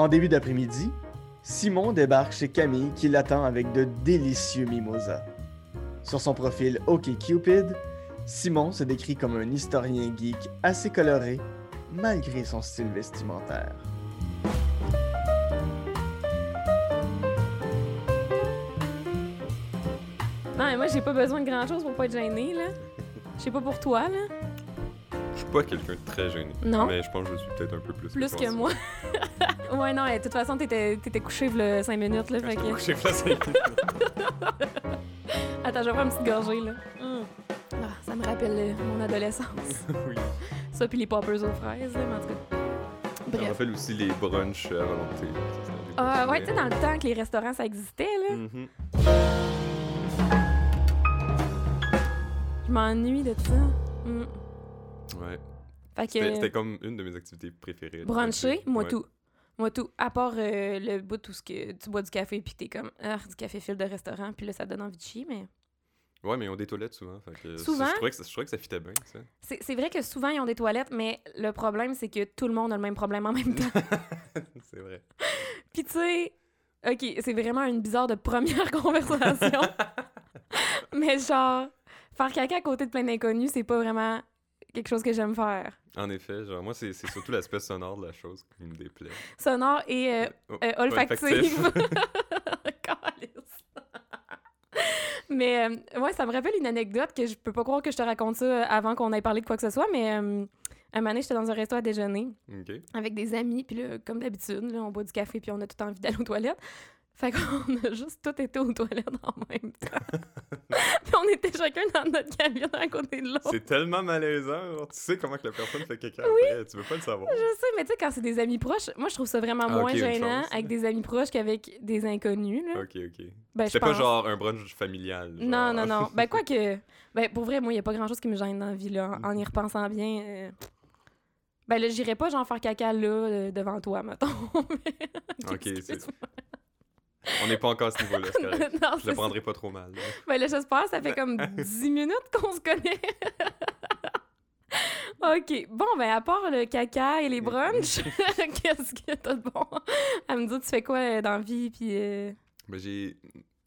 En début d'après-midi, Simon débarque chez Camille qui l'attend avec de délicieux mimosas. Sur son profil OkCupid, Simon se décrit comme un historien geek assez coloré malgré son style vestimentaire. Non, mais moi, j'ai pas besoin de grand-chose pour pas être gênée, là. Je sais pas pour toi, là. Je suis pas quelqu'un de très gêné. Non? Mais je pense que je suis peut-être un peu plus. Plus que moi. ouais, non, de toute façon, t'étais t'étais couché le 5 minutes, là. Fait que... Couché place avec Attends, je vais prendre une petite gorgée, là. Hum. Ah, ça me rappelle euh, mon adolescence. Oui. Ça, puis les poppers aux fraises, là, mais en tout cas. Ça me Bref. rappelle aussi les brunchs à volonté. Ça, Ah, ouais, tu sais, dans le temps que les restaurants, ça existait, là. Mhm. Je m'ennuie de ça. Hum. Ouais. C'était que. comme une de mes activités préférées. Bruncher, moi Ouais. tout. Moi tout. À part euh, le bout où ce que tu bois du café puis t'es comme ah, du café fil de restaurant puis là ça donne envie de chier mais Ouais, mais ils ont des toilettes souvent. Fait que ça, Souvent? Je trouvais que ça, je trouvais que ça fitait bien, ça. c'est vrai que souvent ils ont des toilettes mais le problème c'est que tout le monde a le même problème en même temps. c'est vrai. puis tu sais OK, c'est vraiment une bizarre de première conversation. mais genre faire caca à côté de plein d'inconnus, c'est pas vraiment quelque chose que j'aime faire. En effet, genre, moi, c'est surtout l'aspect sonore de la chose qui me déplaît. Sonore et euh, Oh, Euh, olfactive. Mais euh, ouais, ça me rappelle une anecdote que je peux pas croire que je te raconte ça euh, avant qu'on ait parlé de quoi que ce soit, mais euh, un moment donné, j'étais dans un resto à déjeuner avec des amis, puis là, comme d'habitude, on boit du café, puis on a tout envie d'aller aux toilettes. Fait qu'on a juste tout été aux toilettes en même temps. puis on était chacun dans notre cabine à côté de l'autre. C'est tellement malaisant. genre, tu sais comment que la personne fait caca après. Tu veux pas le savoir. Je sais, mais tu sais, quand c'est des amis proches, moi, je trouve ça vraiment Ah, moins gênant avec des amis proches qu'avec des inconnus. Là. Ok, ok. Ben, C'était pas genre un brunch familial. genre. Non, non, non. Ben, quoi que. Ben, pour vrai, moi, il n'y a pas grand chose qui me gêne dans la vie, là. En, en y repensant bien. euh, Ben, là, j'irais pas, genre, faire caca, là, euh, devant toi, mettons. Ok, c'est-. On n'est pas encore à ce niveau-là, c'est correct. non, Je le prendrai pas trop mal. là. Ben, là, j'espère, ça fait comme 10 minutes qu'on se connaît. OK. Bon, ben, à part le caca et les brunchs, qu'est-ce que t'as de bon? À me dire? Tu fais quoi euh, dans la vie, puis... euh, Ben, j'ai...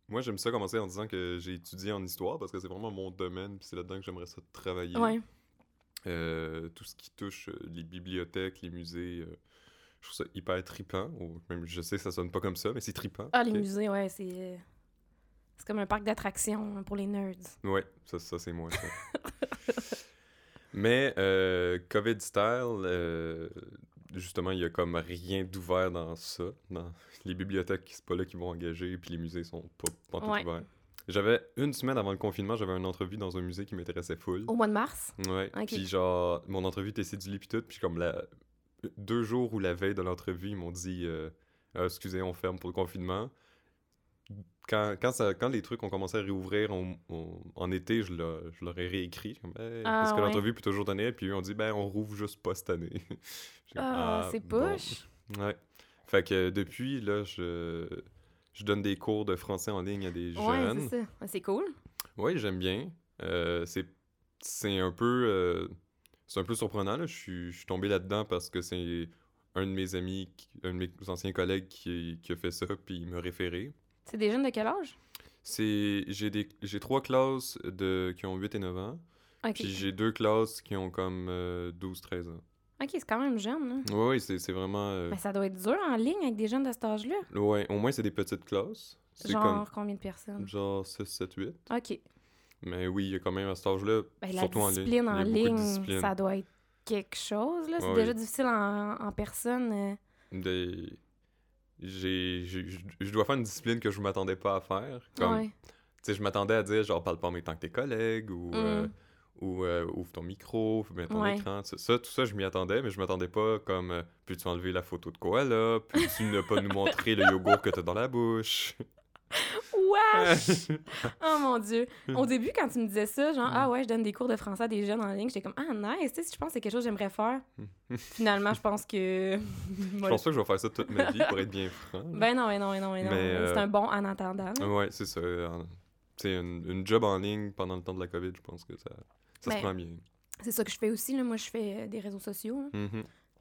Moi, j'aime ça commencer en disant que j'ai étudié en histoire parce que c'est vraiment mon domaine, puis c'est là-dedans que j'aimerais ça travailler. Ouais. Euh, tout ce qui touche les bibliothèques, les musées, euh, je trouve ça hyper tripant. Ou même, je sais que ça sonne pas comme ça, mais c'est tripant. Ah, les musées, ouais, c'est... euh, C'est comme un parc d'attractions pour les nerds. Ouais, ça, ça c'est moi. ça. mais euh, COVID style, euh, justement, il y a comme rien d'ouvert dans ça. Dans les bibliothèques, c'est pas là qu'ils vont engager, puis les musées sont pas, pas tout Ouais. ouverts. J'avais une semaine avant le confinement, j'avais une entrevue dans un musée qui m'intéressait full. Au mois de mars? Ouais. Ok. Puis genre, mon entrevue était cédulée puis tout, puis comme la... deux jours ou la veille de l'entrevue, ils m'ont dit euh, Ah, excusez, on ferme pour le confinement. Quand, quand, ça, quand les trucs ont commencé à réouvrir en, été, je, leur- je leur ai réécrit. Comme, Hey, Ah, Est-ce que ouais. l'entrevue peut toujours donner Puis eux ont dit Ben, on rouvre juste pas cette année. Ah, c'est bon. poche. Ouais. Fait que depuis, là, je, je donne des cours de français en ligne à des Ouais, jeunes. c'est ça. C'est cool. Oui, j'aime bien. Euh, c'est, c'est un peu euh, c'est un peu surprenant. Là. Je, suis, je suis tombé là-dedans parce que c'est un de mes amis, un de mes anciens collègues qui, qui a fait ça, puis il m'a référé. C'est des jeunes de quel âge? C'est, j'ai, des, j'ai trois classes de, qui ont 8 et 9 ans, puis j'ai deux classes qui ont comme 12-13 ans. OK, c'est quand même jeune, là. Oui, oui, c'est, c'est vraiment... euh, Mais ça doit être dur en ligne avec des jeunes de cet âge-là. ouais, au moins, c'est des petites classes. Genre combien de personnes? genre 6, 7, 8. OK. Mais oui, il y a quand même à cet âge-là, Ben, la surtout en ligne. discipline en il y a beaucoup de ligne, ça doit être quelque chose, là. C'est Ouais, déjà oui. difficile en, en personne. euh. des... j'ai, j'ai- je dois faire une discipline que je m'attendais pas à faire. Comme, Ouais. tu je m'attendais à dire, genre, parle pas en même temps que tes collègues, ou, euh, Mm. ou euh, ouvre ton micro, mets ton Ouais. écran. Ça, ça, tout ça, je m'y attendais, mais je m'attendais pas comme, euh, peux-tu enlever la photo de koala? Peux-tu ne pas nous montrer le yogourt que t'as dans la bouche? Wesh! oh mon Dieu! Au début, quand tu me disais ça, genre, ah ouais, je donne des cours de français à des jeunes en ligne, j'étais comme, ah nice, tu sais, si je pense que c'est quelque chose que j'aimerais faire. Finalement, je pense que. je pense pas que je vais faire ça toute ma vie, pour être bien franc. Ben non, ben non, ben non, ben non. Mais, euh, C'est un bon en attendant. Ouais, c'est ça. Sais, une, une job en ligne pendant le temps de la COVID, je pense que ça, ça Ben, se prend bien. C'est ça que je fais aussi, là. Moi, je fais euh, des réseaux sociaux.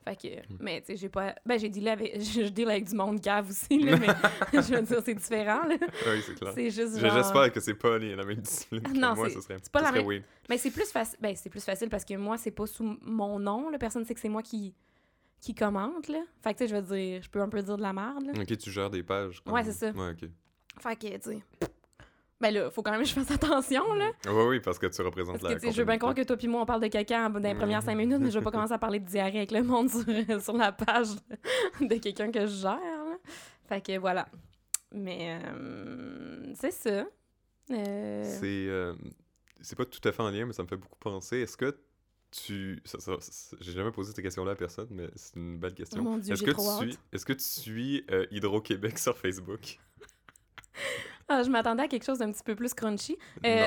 Fait que, mais tu sais, j'ai pas. Ben, j'ai dealé avec. Je, je deal avec du monde cave aussi, là, mais je veux dire, c'est différent, là. Oui, c'est clair. C'est juste genre. J'espère que c'est pas les- la même discipline que Non, moi, c'est- ce serait, c'est pas la même- weird. Mais c'est plus facile. Ben, c'est plus facile parce que moi, c'est pas sous mon nom, là. Personne sait que c'est moi qui qui commente, là. Fait que, tu sais, je veux dire, je peux un peu dire de la merde, là. Ok, tu gères des pages. comme- Ouais, c'est ça. Ouais, ok. Fait que, tu sais. Ben là, faut quand même que je fasse attention, là. Oui, oui, parce que tu représentes Parce la que, je veux bien croire que toi puis moi, on parle de caca dans les premières cinq minutes, mais je vais pas commencer à parler de diarrhée avec le monde sur, sur la page de quelqu'un que je gère, là. Fait que, voilà. Mais, euh, c'est ça. Euh, C'est euh, c'est pas tout à fait en lien, mais ça me fait beaucoup penser. Est-ce que tu. ça- ça- ça- J'ai jamais posé cette question-là à personne, mais c'est une belle question. Oh mon Dieu, Est-ce que, tu suis, est-ce que tu suis euh, Hydro-Québec sur Facebook? Ah, je m'attendais à quelque chose d'un petit peu plus crunchy. Euh,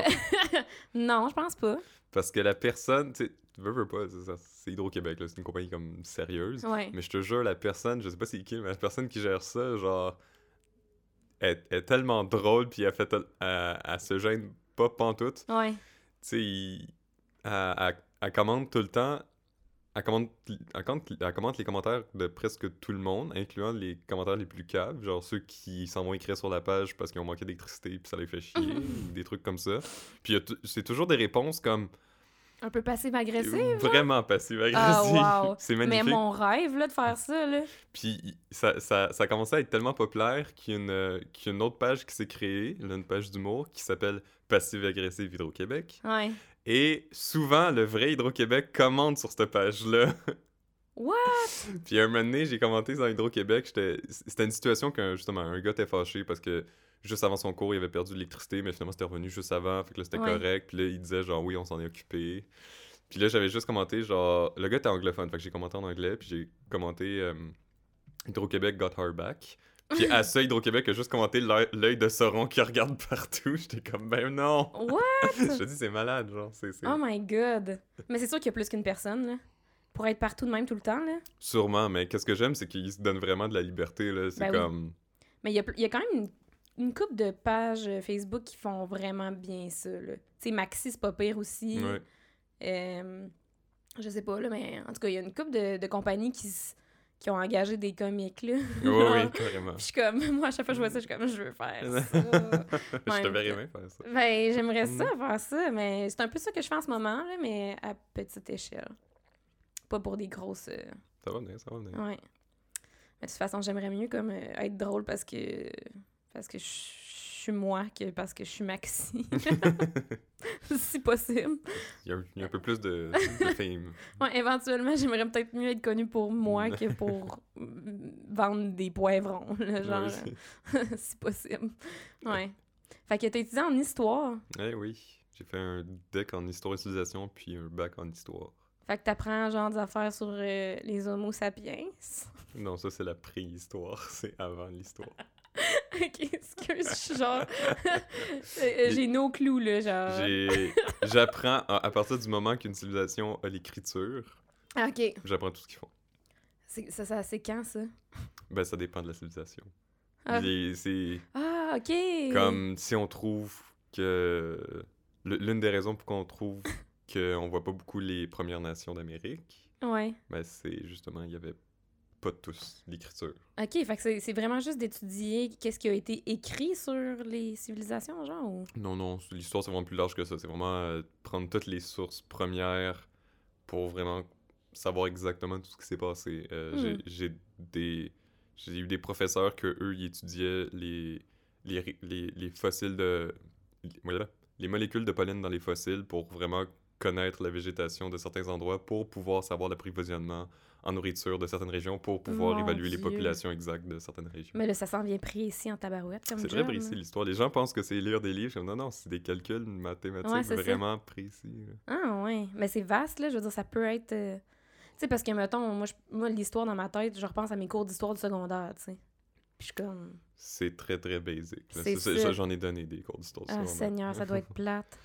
Non. non, je pense pas. Parce que la personne, tu veux, veux pas, c'est Hydro-Québec, c'est une compagnie comme sérieuse. Ouais. Mais je te jure, la personne, je sais pas c'est qui, mais la personne qui gère ça, genre, est, est tellement drôle, puis elle fait, elle, elle se gêne pas pantoute. Ouais. Tu sais, elle, elle- commente tout le temps, elle commente, elle, commente, elle commente les commentaires de presque tout le monde, incluant les commentaires les plus caves, genre ceux qui s'en vont écrire sur la page parce qu'ils ont manqué d'électricité, puis ça les fait chier, ou des trucs comme ça. Puis c'est toujours des réponses comme Un peu passive-agressive. vraiment passive-agressive. Ah, wow. c'est Mais magnifique. mon rêve, là, de faire ça, là. Puis ça, ça, ça a commencé à être tellement populaire qu'il y a une, euh, qu'il y a une autre page qui s'est créée, là, une page d'humour, qui s'appelle Passive-agressive Hydro-Québec. Ouais. Et souvent, le vrai Hydro-Québec commente sur cette page-là. What? Puis un moment donné, j'ai commenté dans Hydro-Québec, c'était une situation qu'un justement, un gars était fâché parce que juste avant son cours, il avait perdu de l'électricité, mais finalement, c'était revenu juste avant, fait que là, c'était Ouais. correct. Puis là, il disait genre, oui, on s'en est occupé. Puis là, j'avais juste commenté, genre, le gars était anglophone, fait que j'ai commenté en anglais, puis j'ai commenté euh, Hydro-Québec got her back. Puis à ça, Hydro-Québec a juste commenté l'œil de Sauron qui regarde partout. J'étais comme, ben non! What? Je te dis, c'est malade, genre, c'est... Oh my god. Mais c'est sûr qu'il y a plus qu'une personne, là. Pour être partout de même tout le temps, là. Sûrement, mais qu'est-ce que j'aime, c'est qu'il se donne vraiment de la liberté, là. C'est Ben oui. comme... Mais il y a, il y a quand même une, une couple de pages euh, Facebook qui font vraiment bien ça, là. Tu sais, Maxi, c'est pas pire aussi. Ouais. Euh, je sais pas, là, mais en tout cas, il y a une couple de, de compagnies qui, qui ont engagé des comiques, là. Oui, oui, carrément. Puis je suis comme, moi, à chaque fois que je vois ça, je suis comme, je veux faire ça. je te verrais bien faire ça. ben, j'aimerais ça, Mm. faire ça, mais c'est un peu ça que je fais en ce moment, là, mais à petite échelle. Pas pour des grosses. euh, Ça va venir, ça va venir. Ouais. Mais de toute façon, j'aimerais mieux comme euh, être drôle parce que parce que je suis moi que parce que je suis Maxi. si possible. Il y, a, un- il y a un peu plus de, de fame. Ouais, éventuellement, j'aimerais peut-être mieux être connue pour moi que pour mm, vendre des poivrons, là, genre, si possible. Ouais. Fait que t'es étudiant en histoire. Eh oui, j'ai fait un deck en histoire et civilisation, puis un bac en histoire. Fait que t'apprends genre des affaires sur euh, les homo sapiens. Non, ça c'est la préhistoire, c'est avant l'histoire. ok, excuse, je suis genre... Euh, J'ai nos clous, là, genre... J'apprends à, à partir du moment qu'une civilisation a l'écriture, Ah, Ok. j'apprends tout ce qu'ils font. C'est- Ça, ça, c'est quand, ça? Ben ça dépend de la civilisation. Ah. C'est Ah, ok. comme si on trouve que l'une des raisons pour qu'on trouve qu'on voit pas beaucoup les Premières Nations d'Amérique, Ouais. ben c'est justement il y avait pas tous l'écriture. Ok, fait que c'est vraiment juste d'étudier qu'est-ce qui a été écrit sur les civilisations, genre, ou... Non, non, l'histoire c'est vraiment plus large que ça. C'est vraiment euh, prendre toutes les sources premières pour vraiment savoir exactement tout ce qui s'est passé. Euh, Hmm. j'ai- des j'ai eu des professeurs que eux ils étudiaient les les, les, les fossiles de voilà, les molécules de pollen dans les fossiles pour vraiment connaître la végétation de certains endroits pour pouvoir savoir l'approvisionnement en nourriture de certaines régions pour pouvoir Mon évaluer les populations exactes de certaines régions. Mais là, ça s'en vient précis en tabarouette, comme C'est très précis l'histoire. Les gens pensent que c'est lire des livres. Non, non, c'est des calculs mathématiques Ouais, c'est ça. vraiment précis. là. Ah, ouais. Mais c'est vaste, là. Je veux dire, ça peut être... euh, Tu sais, parce que, mettons, moi, je- moi l'histoire dans ma tête, je repense à mes cours d'histoire du secondaire, tu sais. Puis je suis comme... C'est très, très. C'est Ça, J'en ai donné des cours d'histoire. Ah, secondaire. Seigneur, ça doit être plate.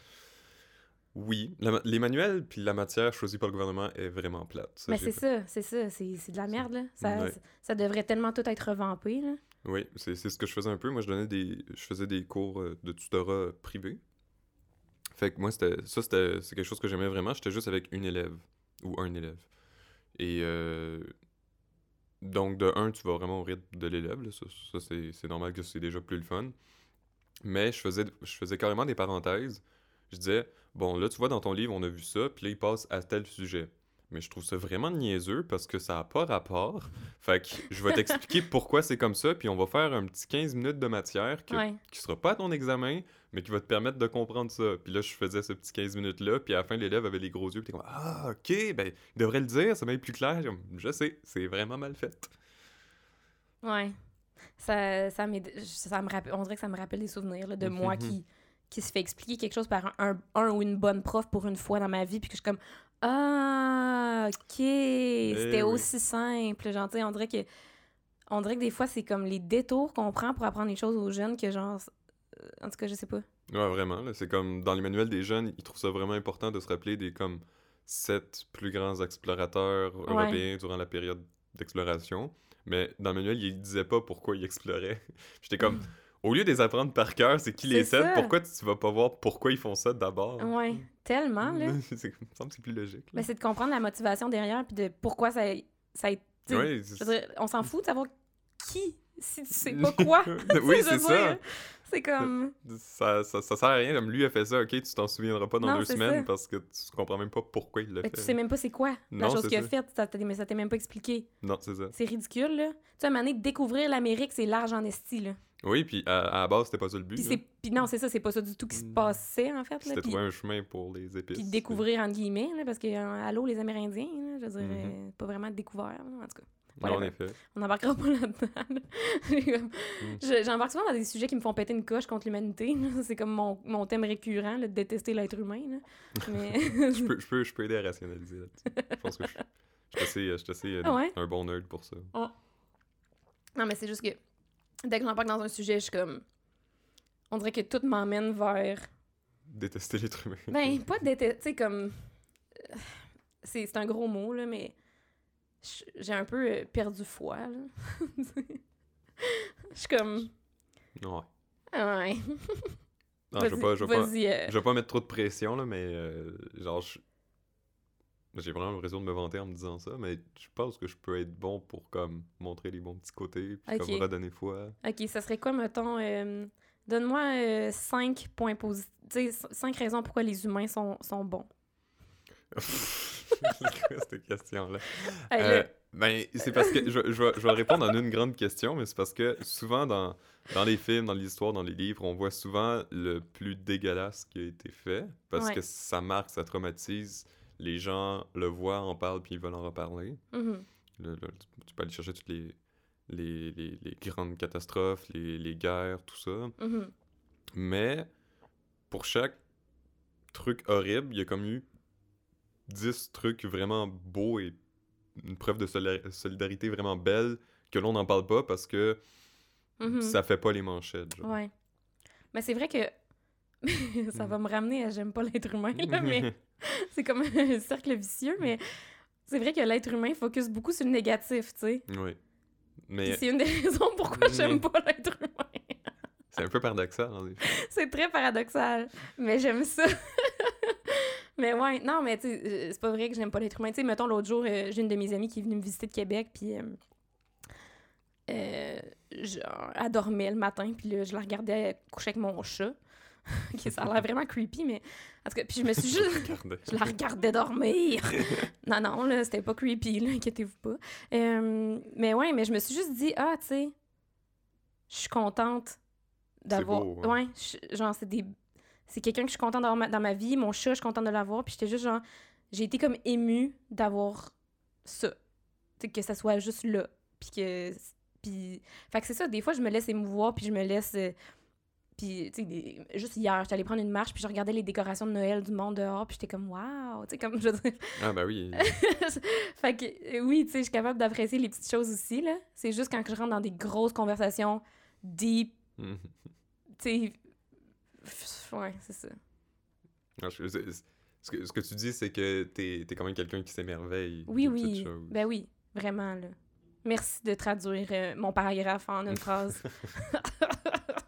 Oui. La les manuels puis la matière choisie par le gouvernement est vraiment plate. Ça, Mais c'est ça, c'est ça. C'est de la merde, là. Ça, Ouais. ça devrait tellement tout être revampé, là. Oui, c'est ce que je faisais un peu. Moi, je donnais des, je faisais des cours euh, de tutorat privé. Fait que moi, c'était ça, c'était c'est quelque chose que j'aimais vraiment. J'étais juste avec une élève ou un élève. Et euh, Donc, de un, tu vas vraiment au rythme de l'élève. Ça, ça, c'est c'est normal que c'est déjà plus le fun. Mais je faisais, je faisais carrément des parenthèses. Je disais, bon, là, tu vois, dans ton livre, on a vu ça, puis là, il passe à tel sujet. Mais je trouve ça vraiment niaiseux parce que ça n'a pas rapport. Fait que je vais t'expliquer pourquoi c'est comme ça, puis on va faire un petit 15 minutes de matière que- Ouais. qui sera pas à ton examen, mais qui va te permettre de comprendre ça. Puis là, je faisais ce petit 15 minutes-là, puis à la fin, l'élève avait les gros yeux, puis t'es comme Ah, ok, ben, il devrait le dire, ça être plus clair. Je sais, c'est vraiment mal fait. Ouais. Ça, ça, ça me rappelle, on dirait que ça me rappelle des souvenirs là, de moi qui, qui se fait expliquer quelque chose par un, un, un ou une bonne prof pour une fois dans ma vie, puis que je suis comme Ah, ok, c'était Eh oui. aussi simple. Genre, on dirait que. On dirait que des fois, c'est comme les détours qu'on prend pour apprendre les choses aux jeunes que, genre. euh, En tout cas, je sais pas. Ouais, vraiment. là, C'est comme dans les manuels des jeunes, ils trouvent ça vraiment important de se rappeler des comme sept plus grands explorateurs européens durant la période d'exploration. Mais dans le manuel, ils disaient pas pourquoi ils exploraient. J'étais comme, au lieu de les apprendre par cœur, c'est qui les ça. pourquoi tu vas pas voir pourquoi ils font ça d'abord? Ouais, tellement, là. c'est, me semble que c'est plus logique. là. Ben, c'est de comprendre la motivation derrière, puis de pourquoi ça, ça a été. Ouais, on s'en fout de savoir qui, si tu sais pas quoi. oui, Tu c'est ça. C'est comme. ça, ça. Ça sert à rien. Comme lui a fait ça, ok, tu t'en souviendras pas dans Non, deux semaines ça. parce que tu comprends même pas pourquoi il l'a Mais fait. tu sais même pas c'est quoi la Non, chose qu'il a faite, mais ça t'est même pas expliqué. Non, c'est ça. C'est ridicule, là. Tu sais, à un moment donné, découvrir l'Amérique, c'est large en esti, là. Oui, puis à, à la base, c'était pas ça le but. Puis. Puis non, c'est ça, c'est pas ça du tout qui se Mm. passait, en fait, là. C'était trouver un chemin pour les épices. puis découvrir, entre guillemets, là, parce que, euh, allô, les Amérindiens, là, je Mhm. euh, pas vraiment découvert, là, en tout cas. Non, en effet. On n'embarquera pas là-dedans. là. Mm. Je- J'embarque souvent dans des sujets qui me font péter une coche contre l'humanité. C'est comme mon, mon thème récurrent, là, de détester l'être humain. là. Mais... je, peux, je, peux, je peux aider à rationaliser là-dessus. Je pense que je, je suis assez, je suis assez, euh, Ah ouais? un bon nerd pour ça. Non, mais c'est juste que dès que j'embarque dans un sujet, je suis comme. On dirait que tout m'emmène vers. Détester l'être humain. Ben, pas détester. Tu sais, comme. euh, C'est c'est un gros mot, là, mais. J'ai un peu euh, perdu foi, là. Je suis comme. Ouais. Ah ouais. Non, je veux pas, je veux pas, euh, je pas mettre trop de pression, là, mais euh, genre, je- j'ai vraiment l'impression de me vanter en me disant ça, mais je pense que je peux être bon pour comme montrer les bons petits côtés, puis Ok. comme redonner foi. Ok, ça serait quoi, mettons. euh, Donne-moi 5 points positifs. 5 raisons pourquoi les humains sont, sont bons. Cette question-là? Euh, ben, c'est parce que je, je, vais, je vais répondre en une grande question, mais c'est parce que souvent dans, dans les films, dans l'histoire, dans les livres, on voit souvent le plus dégueulasse qui a été fait parce Ouais. que ça marque, ça traumatise. Les gens le voient, en parlent, puis ils veulent en reparler. mhm. Le- le- tu- peux aller chercher toutes les, les, les, les grandes catastrophes, les, les guerres, tout ça. Mhm. Mais pour chaque truc horrible, il y a comme eu 10 trucs vraiment beaux et une preuve de soli- solidarité vraiment belle que l'on n'en parle pas parce que Mhm. ça fait pas les manchettes. genre. Ouais. Mais c'est vrai que ça va me ramener à j'aime pas l'être humain, là, mais c'est comme un cercle vicieux, mais c'est vrai que l'être humain focus beaucoup sur le négatif, tu sais. oui. Mais c'est une des raisons pourquoi j'aime pas l'être humain. c'est un peu paradoxal. en effet. c'est très paradoxal, mais j'aime ça. mais ouais, non, mais tu sais, euh, c'est pas vrai que j'aime pas l'être humain. Tu sais, mettons, l'autre jour, euh, j'ai une de mes amies qui est venue me visiter de Québec, puis euh, euh, genre, elle dormait le matin, puis là, je la regardais coucher avec mon chat. Ok, ça a l'air vraiment creepy, mais en tout cas, puis je me suis juste... Je la regardais dormir. non, non, là, c'était pas creepy, là, inquiétez-vous pas. Euh, mais ouais, mais je me suis juste dit, ah, tu sais, je suis contente d'avoir. hein. Ouais, je- genre, c'est des. C'est quelqu'un que je suis contente d'avoir ma- dans ma vie. Mon chat, je suis contente de l'avoir. Puis j'étais juste genre. J'ai été comme émue d'avoir ça. Tu sais, que ça soit juste là. Puis que. Puis. Fait que c'est ça, des fois, je me laisse émouvoir, puis je me laisse. euh, puis, tu sais, juste hier, j'étais allée prendre une marche, puis je regardais les décorations de Noël du monde dehors, puis j'étais comme, waouh! Tu sais, comme, je veux dire. Ah, bah oui. fait que, euh, oui, tu sais, je suis capable d'apprécier les petites choses aussi, là. C'est juste quand je rentre dans des grosses conversations deep, Mhm. tu sais. Ouais, c'est ça. Je- Ce que, ce que tu dis, c'est que t'es es quand même quelqu'un qui s'émerveille. Oui, oui. Ben oui, vraiment, là. Merci de traduire euh, mon paragraphe en une phrase.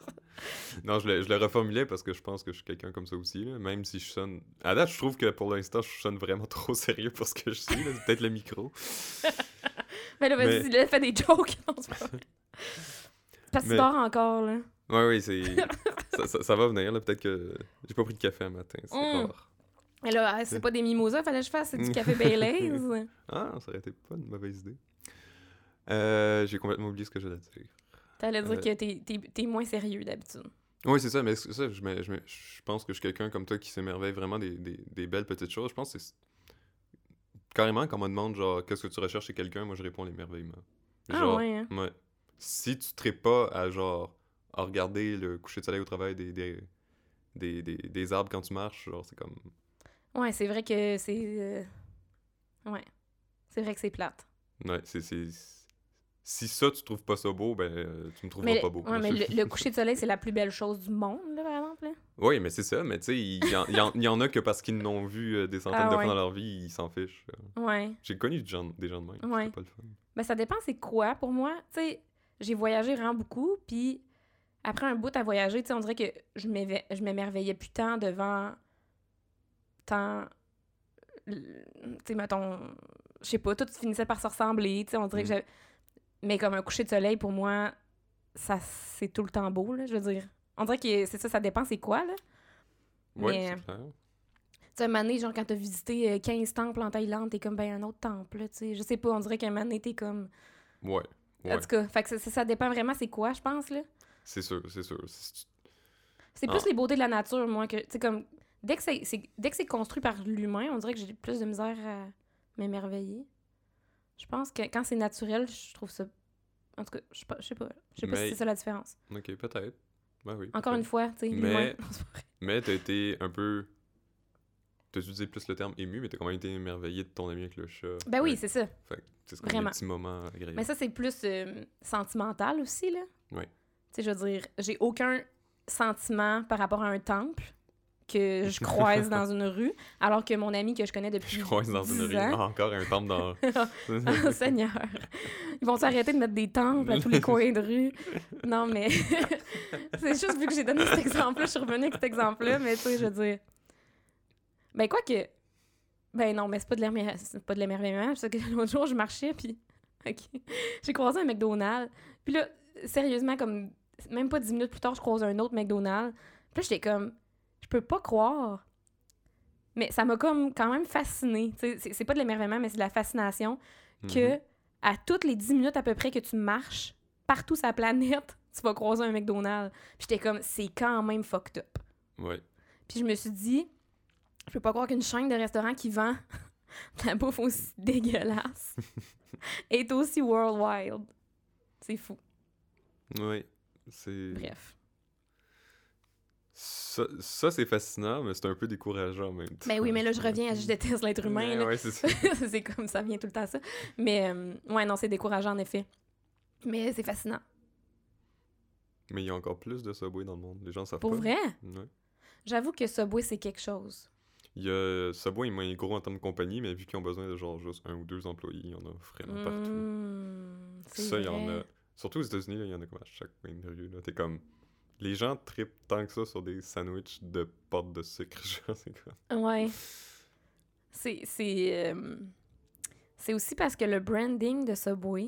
Non, je le, je le reformulais parce que je pense que je suis quelqu'un comme ça aussi, là, même si je sonne... À date, je trouve que pour l'instant, je sonne vraiment trop sérieux pour ce que je suis, c'est peut-être le micro. Mais là, vas-y, Mais- fais des jokes. Non, pas. Parce que tu dors encore, là. Ouais, oui, c'est. ça, ça- ça va venir, là. Peut-être que. J'ai pas pris de café un matin, c'est Mm. rare. Mais là, c'est pas des mimosas, fallait que je fasse, c'est du café Baileys. Ah, ça aurait été pas une mauvaise idée. Euh, j'ai complètement oublié ce que j'allais dire. T'allais dire Euh. que t'es- t'es t'es moins sérieux d'habitude. Oui, c'est ça, mais c'est ça, je, me- je, me- je pense que je suis quelqu'un comme toi qui s'émerveille vraiment des, des, des belles petites choses. Je pense que c'est. Carrément, quand on me demande, genre, qu'est-ce que tu recherches chez quelqu'un, moi je réponds l'émerveillement. Ah ouais, hein? ouais. Si tu traites pas à, genre, à regarder le coucher de soleil au travail des, des, des, des, des arbres quand tu marches, genre, c'est comme. Ouais, c'est vrai que c'est. euh, Ouais. C'est vrai que c'est plate. Ouais, c'est. Si ça, tu trouves pas ça beau, ben, euh, tu me trouveras Mais, pas beau. ouais, mais le, le coucher de soleil, c'est la plus belle chose du monde, là, par exemple. là. Oui, mais c'est ça, mais tu sais, il y, en- il y en- il y en a que parce qu'ils n'ont vu euh, des centaines Ah de ouais. fois dans leur vie, ils s'en fichent. Ouais. J'ai connu des gens, des gens de même. Ouais. Pas le fun. Ben, ça dépend c'est quoi pour moi. Tu sais, j'ai voyagé vraiment beaucoup, puis après un bout à voyager, tu sais, on dirait que je m'émerveillais plus tant devant tant... Tu sais, mettons, je sais pas, tout finissait par se ressembler, tu sais, on dirait que Mm. j'avais... Mais comme un coucher de soleil, pour moi, ça c'est tout le temps beau, là, je veux dire. On dirait que c'est ça, ça dépend c'est quoi, là. Mais- c'est clair. Tu sais, un moment donné, genre, quand t'as visité euh, 15 temples en Thaïlande, t'es comme, ben, un autre temple, tu sais. Je sais pas, on dirait qu'un moment donné, t'es comme... Ouais. En Ouais, tout cas, fait que ça, ça- dépend vraiment c'est quoi, je pense, là. c'est sûr, c'est sûr. C'est plus Ah. les beautés de la nature, moi, que, tu sais, comme, dès que c'est construit par l'humain, on dirait que j'ai plus de misère à m'émerveiller. Je pense que quand c'est naturel, je trouve ça... En tout cas, je sais pas, je sais pas, je sais pas si c'est ça la différence. Ok, peut-être. Ben oui. Encore une fois, tu sais. Mais-. Mais t'as été un peu. T'as utilisé plus le terme ému, mais t'as quand même été émerveillé de ton ami avec le chat. Ben oui, Ouais. c'est ça. Fait que c'est comme Vraiment. des petits moments agréables. Mais ça, c'est plus euh, sentimental aussi, là. Ouais. Tu sais, je veux dire, j'ai aucun sentiment par rapport à un temple que je croise dans une rue, alors que mon ami que je connais depuis Je croise dans une 10 rue. ans- Ah, encore un temple dans. Oh, Seigneur. Ils vont s'arrêter de mettre des temples à tous les coins de rue? Non, mais c'est juste vu que j'ai donné cet exemple-là, je suis revenue avec cet exemple-là, mais tu sais, je veux dire. Ben, quoi que. Ben non, mais c'est pas de l'émer- c'est pas de l'émerveillement. parce que l'autre jour, je marchais, puis. OK. J'ai croisé un McDonald's. Puis là, sérieusement, comme. Même pas 10 minutes plus tard, je croise un autre McDonald's. Puis là, j'étais comme. Peux pas croire. Mais ça m'a comme quand même fascinée. C'est pas de l'émerveillement, mais c'est de la fascination que Mhm. à toutes les 10 minutes à peu près que tu marches partout sur la planète, tu vas croiser un McDonald's. Puis j'étais comme, c'est quand même fucked up. Ouais. Puis je me suis dit, je peux pas croire qu'une chaîne de restaurants qui vend de la bouffe aussi dégueulasse est aussi worldwide. C'est fou. Ouais. C'est. Bref. Ça, ça, c'est fascinant, mais c'est un peu décourageant en même temps. Ben oui, mais là, je reviens à je déteste l'être humain. Ouais, là. ouais, c'est comme ça vient tout le temps ça. Mais euh, ouais, non, c'est décourageant en effet. Mais c'est fascinant. Mais il y a encore plus de Subway dans le monde. Les gens savent Pour pas. vrai, Ouais. j'avoue que Subway, c'est quelque chose. Il y a Subway est moins gros en termes de compagnie, mais vu qu'ils ont besoin de genre juste un ou deux employés, il y en a vraiment partout. Mmh, Ça, il y en a. Surtout aux États-Unis, il y en a comme à chaque coin de rue. T'es comme. Les gens trippent tant que ça sur des sandwichs de pâte de sucre. Genre, c'est comme. Ouais. C'est c'est euh, c'est aussi parce que le branding de Subway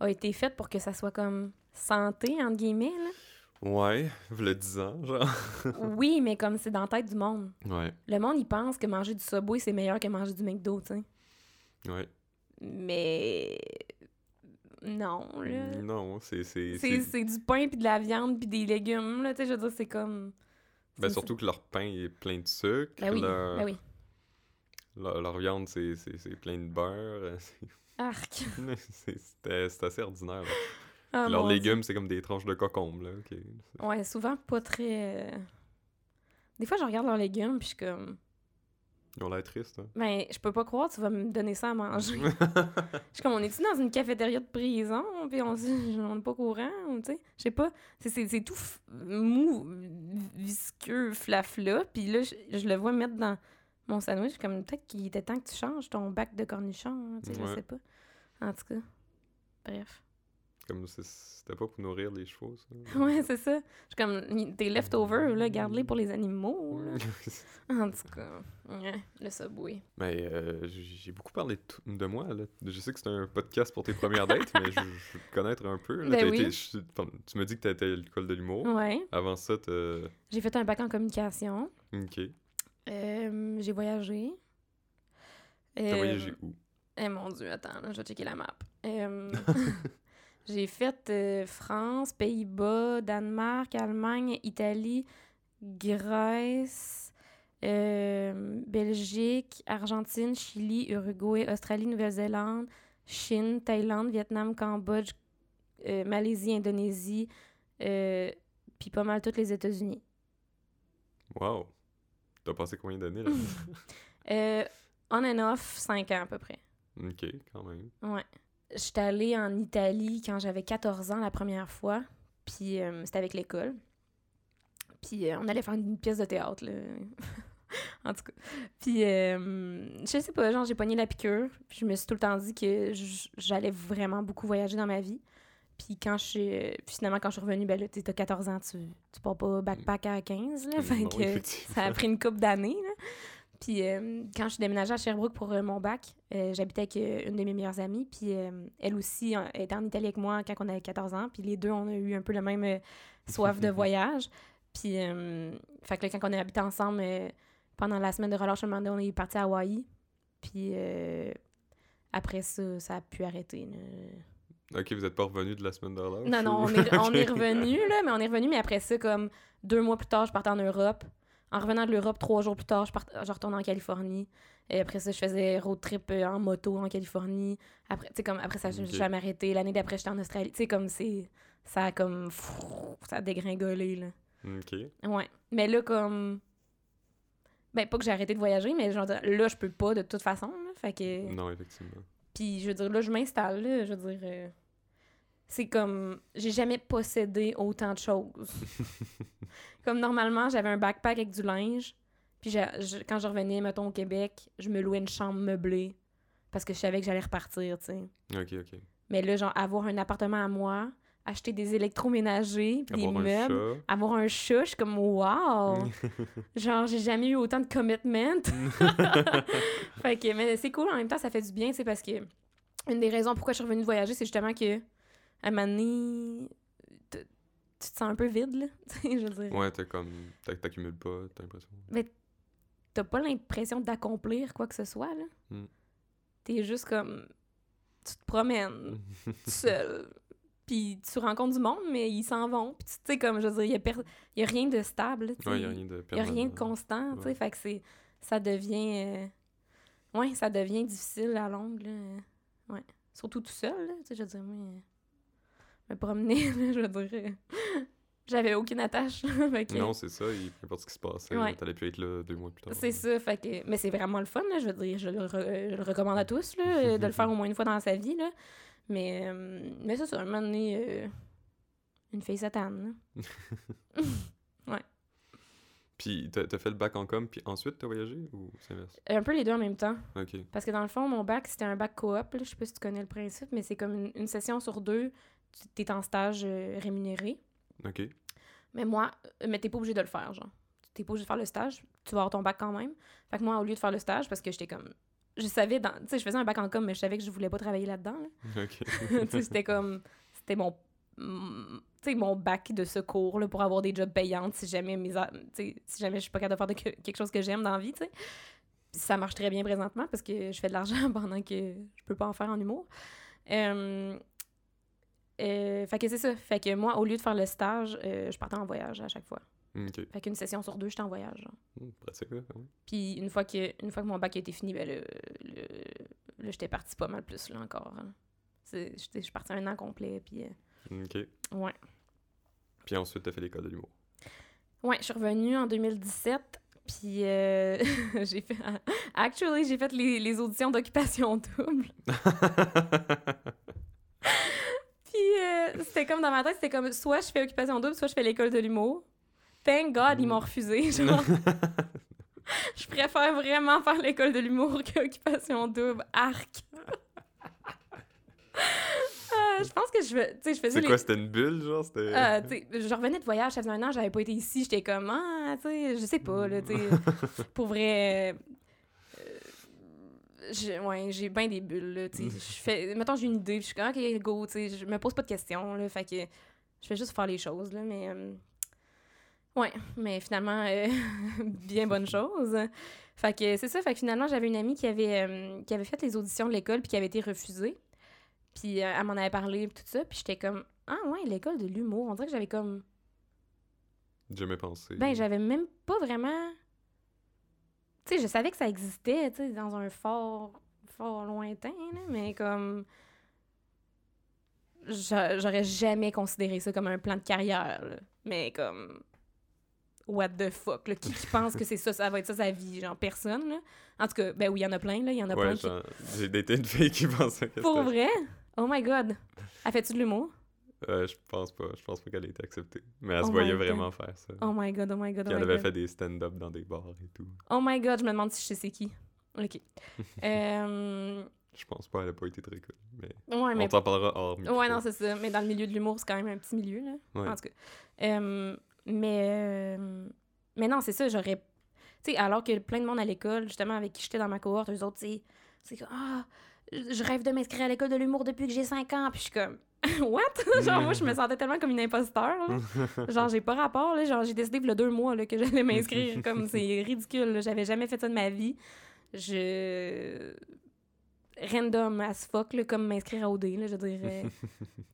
a été fait pour que ça soit comme santé entre guillemets là. Ouais, le 10 ans, genre. oui, mais comme c'est dans la tête du monde. Ouais, Le monde il pense que manger du Subway c'est meilleur que manger du McDo, tu sais. ouais. Mais non là. Non, c'est. c'est- du pain puis de la viande puis des légumes là, tu sais, je veux dire c'est comme Ben, surtout que leur pain est plein de sucre. Ben oui, leur... ben oui. leur, leur viande, c'est plein de beurre. Arc. c'est assez ordinaire. là. Ah, Leurs légumes, c'est comme des tranches de cocombe. Là. Ouais, souvent pas très. euh, Des fois, je regarde leurs légumes, puis je suis comme. Ils ont l'air tristes. Hein. Ben, je peux pas croire, tu vas me donner ça à manger. Je suis comme, on est-tu dans une cafétéria de prison, puis on on n'est pas courant, ou tu sais? Je sais pas. C'est- C'est c'est tout mou, visqueux, flafla, puis là, je, je le vois mettre dans mon sandwich, je suis comme, peut-être qu'il était temps que tu changes ton bac de cornichons, hein, tu sais, je Ouais. sais pas. En tout cas, bref. Comme c'était pas pour nourrir les chevaux, ça. Ouais, c'est ça. Je suis comme, des leftovers, là, garde-les pour les animaux. là. En tout cas, ouais, le Subway. Mais euh, j'ai beaucoup parlé de, moi, là. Je sais que c'est un podcast pour tes premières dates, mais je, je veux te connaître un peu. là. Ben T'as oui. été- je- enfin, tu me dis que t'étais à l'école de l'humour. Ouais. Avant ça, t'as... J'ai fait un bac en communication. Ok. Euh, j'ai voyagé. T'as Euh, voyagé où? Eh mon dieu, attends, là, je vais checker la map. J'ai fait euh, France, Pays-Bas, Danemark, Allemagne, Italie, Grèce, euh, Belgique, Argentine, Chili, Uruguay, Australie, Nouvelle-Zélande, Chine, Thaïlande, Vietnam, Cambodge, euh, Malaisie, Indonésie, puis pas mal toutes les États-Unis. Wow! T'as passé combien d'années, là? On and off, 5 ans à peu près. ok, quand même. Ouais. J'étais allée en Italie quand j'avais 14 ans la première fois. Puis euh, c'était avec l'école. Puis euh, on allait faire une pièce de théâtre, là. en tout cas. Puis euh, je sais pas, genre j'ai pogné la piqûre. Puis je me suis tout le temps dit que j'allais vraiment beaucoup voyager dans ma vie. Puis quand je suis... puis finalement, quand je suis revenue, ben là, t'as 14 ans, tu, tu pars pas backpack à 15, là. Fait Non, que effectivement. ça a pris une couple d'années, là. Puis euh, quand je suis déménagée à Sherbrooke pour euh, mon bac, euh, j'habitais avec une de mes meilleures amies. Puis elle aussi était en Italie avec moi quand on avait 14 ans. Puis les deux, on a eu un peu le même soif de voyage. Puis, fait que là, quand on a habité ensemble, pendant la semaine de relâche, on est parti à Hawaï. Puis après ça, ça a pu arrêter. là. Ok, vous êtes pas revenu de la semaine de relâche? Non, non, on est, on est Ok. revenu, là, mais on est revenu, mais après ça, comme deux mois plus tard, je partais en Europe. En revenant de l'Europe, trois jours plus tard, je, part... je retournais en Californie. Et après ça, je faisais road trip euh, en moto en Californie. Après, comme après ça, j'ai Ok. jamais arrêté. L'année d'après, j'étais en Australie. Tu sais, comme c'est. Ça a comme. Ça a dégringolé, là. Ok. Ouais. Mais là, comme. Ben, pas que j'ai arrêté de voyager, mais genre, là, je peux pas de toute façon, là. Fait que. Non, effectivement. Puis je veux dire, là, je m'installe, là, je veux dire... euh, c'est comme... J'ai jamais possédé autant de choses. comme normalement, j'avais un backpack avec du linge, puis je- quand je revenais, mettons, au Québec, je me louais une chambre meublée, parce que je savais que j'allais repartir, tu sais. Ok, ok. Mais là, genre, avoir un appartement à moi, acheter des électroménagers, puis des Avoir un meubles, avoir un chat, je suis comme « wow! » Genre, j'ai jamais eu autant de commitment. fait que, mais c'est cool, en même temps, ça fait du bien, c'est parce que une des raisons pourquoi je suis revenue de voyager, c'est justement que, à un moment donné, t- tu te sens un peu vide, là. Je veux dire, ouais, t'as comme... t'ac- T'accumules pas, t'as l'impression. t'as pas l'impression d'accomplir quoi que ce soit, là. Mm. T'es juste comme. Tu te promènes tout seul. Puis tu rencontres du monde, mais ils s'en vont. Puis tu sais, comme je veux dire, il y, a rien de stable. tu sais. Ouais, y a rien de Il y a rien de constant, tu sais, Ouais. fait que c'est ça devient euh, ouais, ça devient difficile à longue là. euh, Ouais, surtout tout seul là, tu sais, je veux dire moi euh, me promener, là, je veux dire euh, j'avais aucune attache, que- Non, c'est ça, et peu importe ce qui se passait, Ouais. t'allais plus être là deux mois plus tard. c'est ça, fait que mais c'est vraiment le fun là, je veux dire, je le, re- je le recommande à tous là, euh, de le faire au moins une fois dans sa vie là. Mais euh, mais c'est ça, un moment donné euh, une fille satane. là. Puis t'as fait le bac en com, puis ensuite t'as voyagé, ou c'est l'inverse? Un peu les deux en même temps. Ok. Parce que dans le fond, mon bac, c'était un bac coop. Je sais pas si tu connais le principe, mais c'est comme une, une session sur deux. Tu es en stage euh, rémunéré. Ok. Mais moi, euh, mais t'es pas obligé de le faire, genre. T'es pas obligé de faire le stage. Tu vas avoir ton bac quand même. Fait que moi, au lieu de faire le stage, parce que j'étais comme. Je savais, dans... tu sais, je faisais un bac en com, mais je savais que je voulais pas travailler là-dedans. là. Ok. tu sais, c'était comme. C'était mon. Tu mon bac de secours là, pour avoir des jobs payants si jamais mes a- si jamais je suis pas capable de faire de que- quelque chose que j'aime dans la vie, tu sais. Ça marche très bien présentement parce que je fais de l'argent pendant que je peux pas en faire en humour. Euh, euh, fait que c'est ça. Fait que moi, au lieu de faire le stage, euh, je partais en voyage à chaque fois. ok. Fait qu'une session sur deux, j'étais en voyage. genre. Pratique, là, quand même. Puis une fois que, une fois que mon bac a été fini, ben là, le- là, j'étais partie pas mal plus là encore. hein. Je suis partie un an complet, puis euh, Ok. ouais. Puis ensuite, t'as fait l'école de l'humour. Ouais, je suis revenue en 2017, puis euh, j'ai fait... Actually, j'ai fait les, les auditions d'occupation double. Euh, c'était comme dans ma tête, c'était comme soit je fais occupation double, soit je fais l'école de l'humour. Thank God, ils m'ont refusé. Genre, je préfère vraiment faire l'école de l'humour qu'occupation double. Arc. je pense que je, veux- tu sais, je faisais C'est les... quoi, c'était une bulle, genre? C'était... Euh, je revenais de voyage, ça faisait un an, j'avais pas été ici, j'étais comme, ah, tu sais, je sais pas, là, tu pour vrai, euh, j'ai- ouais, j'ai bien des bulles, là, tu sais, fais, mettons, j'ai une idée, je suis comme, ok, go, tu sais, je me pose pas de questions, là, fait que je fais juste faire les choses, là, mais, euh, ouais, mais finalement, euh, bien bonne chose. Fait que c'est ça, fait que finalement, j'avais une amie qui avait, euh, qui avait fait les auditions de l'école, puis qui avait été refusée. Puis elle m'en avait parlé, tout ça. Puis j'étais comme, ah ouais, l'école de l'humour. On dirait que j'avais comme. Jamais pensé. Ben, j'avais même pas vraiment. Tu sais, je savais que ça existait, tu sais, dans un fort, fort lointain, là, mais comme. j'a- J'aurais jamais considéré ça comme un plan de carrière, là. Mais comme. What the fuck, là? Qui, qui pense que c'est ça, ça va être ça sa vie? Genre, personne, là. En tout cas, ben oui, il y en a plein, là. Il y en a plein qui. j'ai daté une fille qui pensait que Pour vrai? Oh my god. Elle fait-tu de l'humour? Euh, je pense pas. Je pense pas qu'elle ait été acceptée. Mais elle Oh se voyait vraiment faire ça. Oh my god, oh my god, oh Puis elle avait god. fait des stand-up dans des bars et tout. Oh my god, je me demande si je sais qui. Ok. euh, Je pense pas, elle a pas été très cool. Mais ouais, mais. on t'en parlera hors micro. Ouais, non, c'est ça. Mais dans le milieu de l'humour, c'est quand même un petit milieu, là. Ouais. En tout cas. Euh, mais. mais non, c'est ça, j'aurais. Tu sais, alors que plein de monde à l'école, justement, avec qui j'étais dans ma cohorte, eux autres, tu sais, c'est comme. Ah, je rêve de m'inscrire à l'école de l'humour depuis que j'ai 5 ans. Puis je suis comme. What? genre, moi, je me sentais tellement comme une imposteur. là. Genre, j'ai pas rapport, là. Genre, j'ai décidé, il y a deux mois, là, que j'allais m'inscrire. comme, c'est ridicule. J'avais jamais fait ça de ma vie. Je. Random as fuck, là, comme m'inscrire à OD, là, je dirais.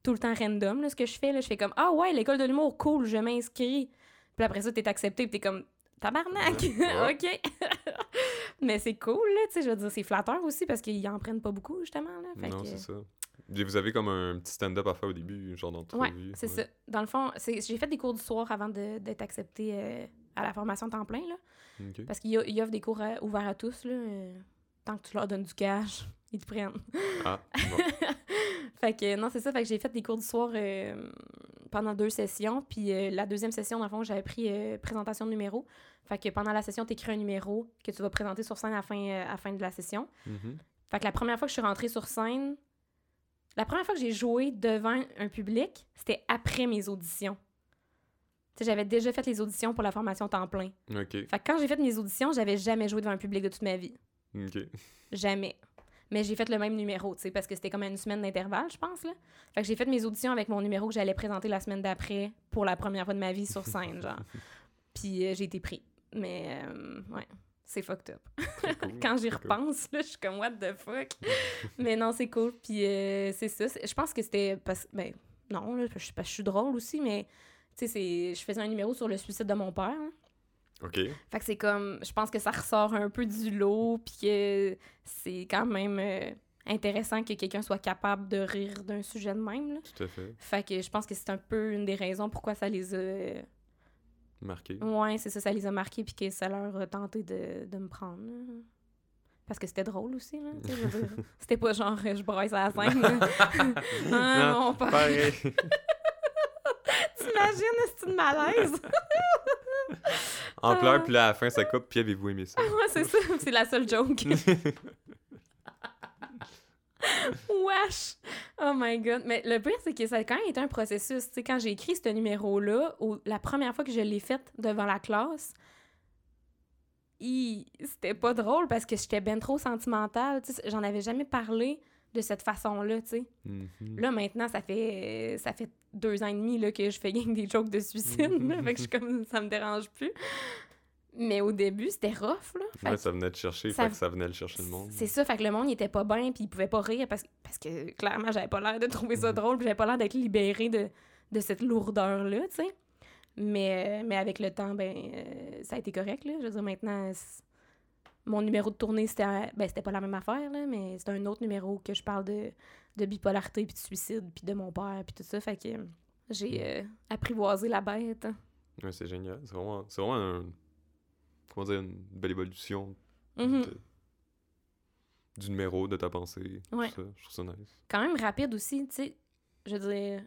tout le temps random, là, ce que je fais, là. Je fais comme, ah ouais, l'école de l'humour, cool, je m'inscris. Puis après ça, t'es accepté, puis t'es comme, tabarnak, ok. Mais c'est cool, là, tu sais, je veux dire, c'est flatteur aussi, parce qu'ils en prennent pas beaucoup, justement, là. Fait non, que- c'est ça. Vous avez comme un petit stand-up à faire au début, genre d'entrevue. c'est ça. Dans le fond, j'ai fait des cours du soir avant d'être acceptée euh, à la formation temps plein, là. Ok. Parce qu'ils offrent des cours euh, ouverts à tous, là. euh, tant que tu leur donnes du cash, ils te prennent. Ah, bon. fait que non, c'est ça. Fait que j'ai fait des cours du soir euh, pendant deux sessions. Puis la deuxième session, dans le fond, j'avais pris présentation de numéro. Fait que pendant la session, tu écris un numéro que tu vas présenter sur scène à la fin, à la, fin de la session. Mhm. Fait que la première fois que je suis rentrée sur scène, la première fois que j'ai joué devant un public, c'était après mes auditions. J'avais déjà fait les auditions pour la formation temps plein. Ok. Fait que quand j'ai fait mes auditions, j'avais jamais joué devant un public de toute ma vie. Ok. Jamais. Mais j'ai fait le même numéro, tu sais, parce que c'était comme une semaine d'intervalle, je pense, là. Fait que j'ai fait mes auditions avec mon numéro que j'allais présenter la semaine d'après pour la première fois de ma vie sur scène, genre. Puis euh, j'ai été pris. Mais, euh, ouais, c'est fucked up. Cool, Quand j'y cool. repense, là, je suis comme, what the fuck? Mais non, c'est cool. Puis euh, c'est ça. Je pense que c'était parce Ben, non, là, que je suis drôle aussi, mais, tu sais, je faisais un numéro sur le suicide de mon père. hein. Ok. Fait que c'est comme, je pense que ça ressort un peu du lot, puis que c'est quand même euh, intéressant que quelqu'un soit capable de rire d'un sujet de même. Là. Tout à fait. Fait que je pense que c'est un peu une des raisons pourquoi ça les a. Marqué. Ouais, c'est ça, ça les a marqués, puis que ça leur a tenté de, de me prendre. là. Parce que c'était drôle aussi, là. C'était pas genre, euh, je brosse à la scène. ah, Non. Pareil. T'imagines, c'est une malaise? en Ah. pleurs, puis là, à la fin, ça coupe, puis avez-vous aimé ça? ouais, c'est ça. C'est la seule joke. Wesh! Oh my god. Mais le pire, c'est que ça a quand même été un processus. Tu sais, quand j'ai écrit ce numéro-là, la première fois que je l'ai fait devant la classe, c'était pas drôle parce que j'étais ben trop sentimentale. Tu sais, j'en avais jamais parlé de cette façon-là, tu sais. Mhm. Là, maintenant, ça fait ça fait deux ans et demi là, que je fais gang des jokes de suicide. là, fait que je suis comme, ça me dérange plus. Mais au début, c'était rough, là. Fait Ouais, que ça venait te chercher, ça- fait que ça venait le chercher le monde. c'est ça, fait que le monde il était pas bien, puis il pouvait pas rire parce, que- parce que clairement, j'avais pas l'air de trouver ça drôle, puis j'avais pas l'air d'être libérée de, de cette lourdeur-là, tu sais. Mais, euh, mais avec le temps, ben, euh, ça a été correct, là. Je veux dire, maintenant, mon numéro de tournée, c'était ben, c'était pas la même affaire, là, mais c'était un autre numéro que je parle de, de bipolarité, puis de suicide, puis de mon père, puis tout ça. Fait que j'ai euh, apprivoisé la bête. Ouais, c'est génial. C'est vraiment, c'est vraiment un, comment dire, une belle évolution Mhm. de- du numéro, de ta pensée. tout Ouais. ça. Je trouve ça nice. quand même rapide aussi, tu sais. Je veux dire,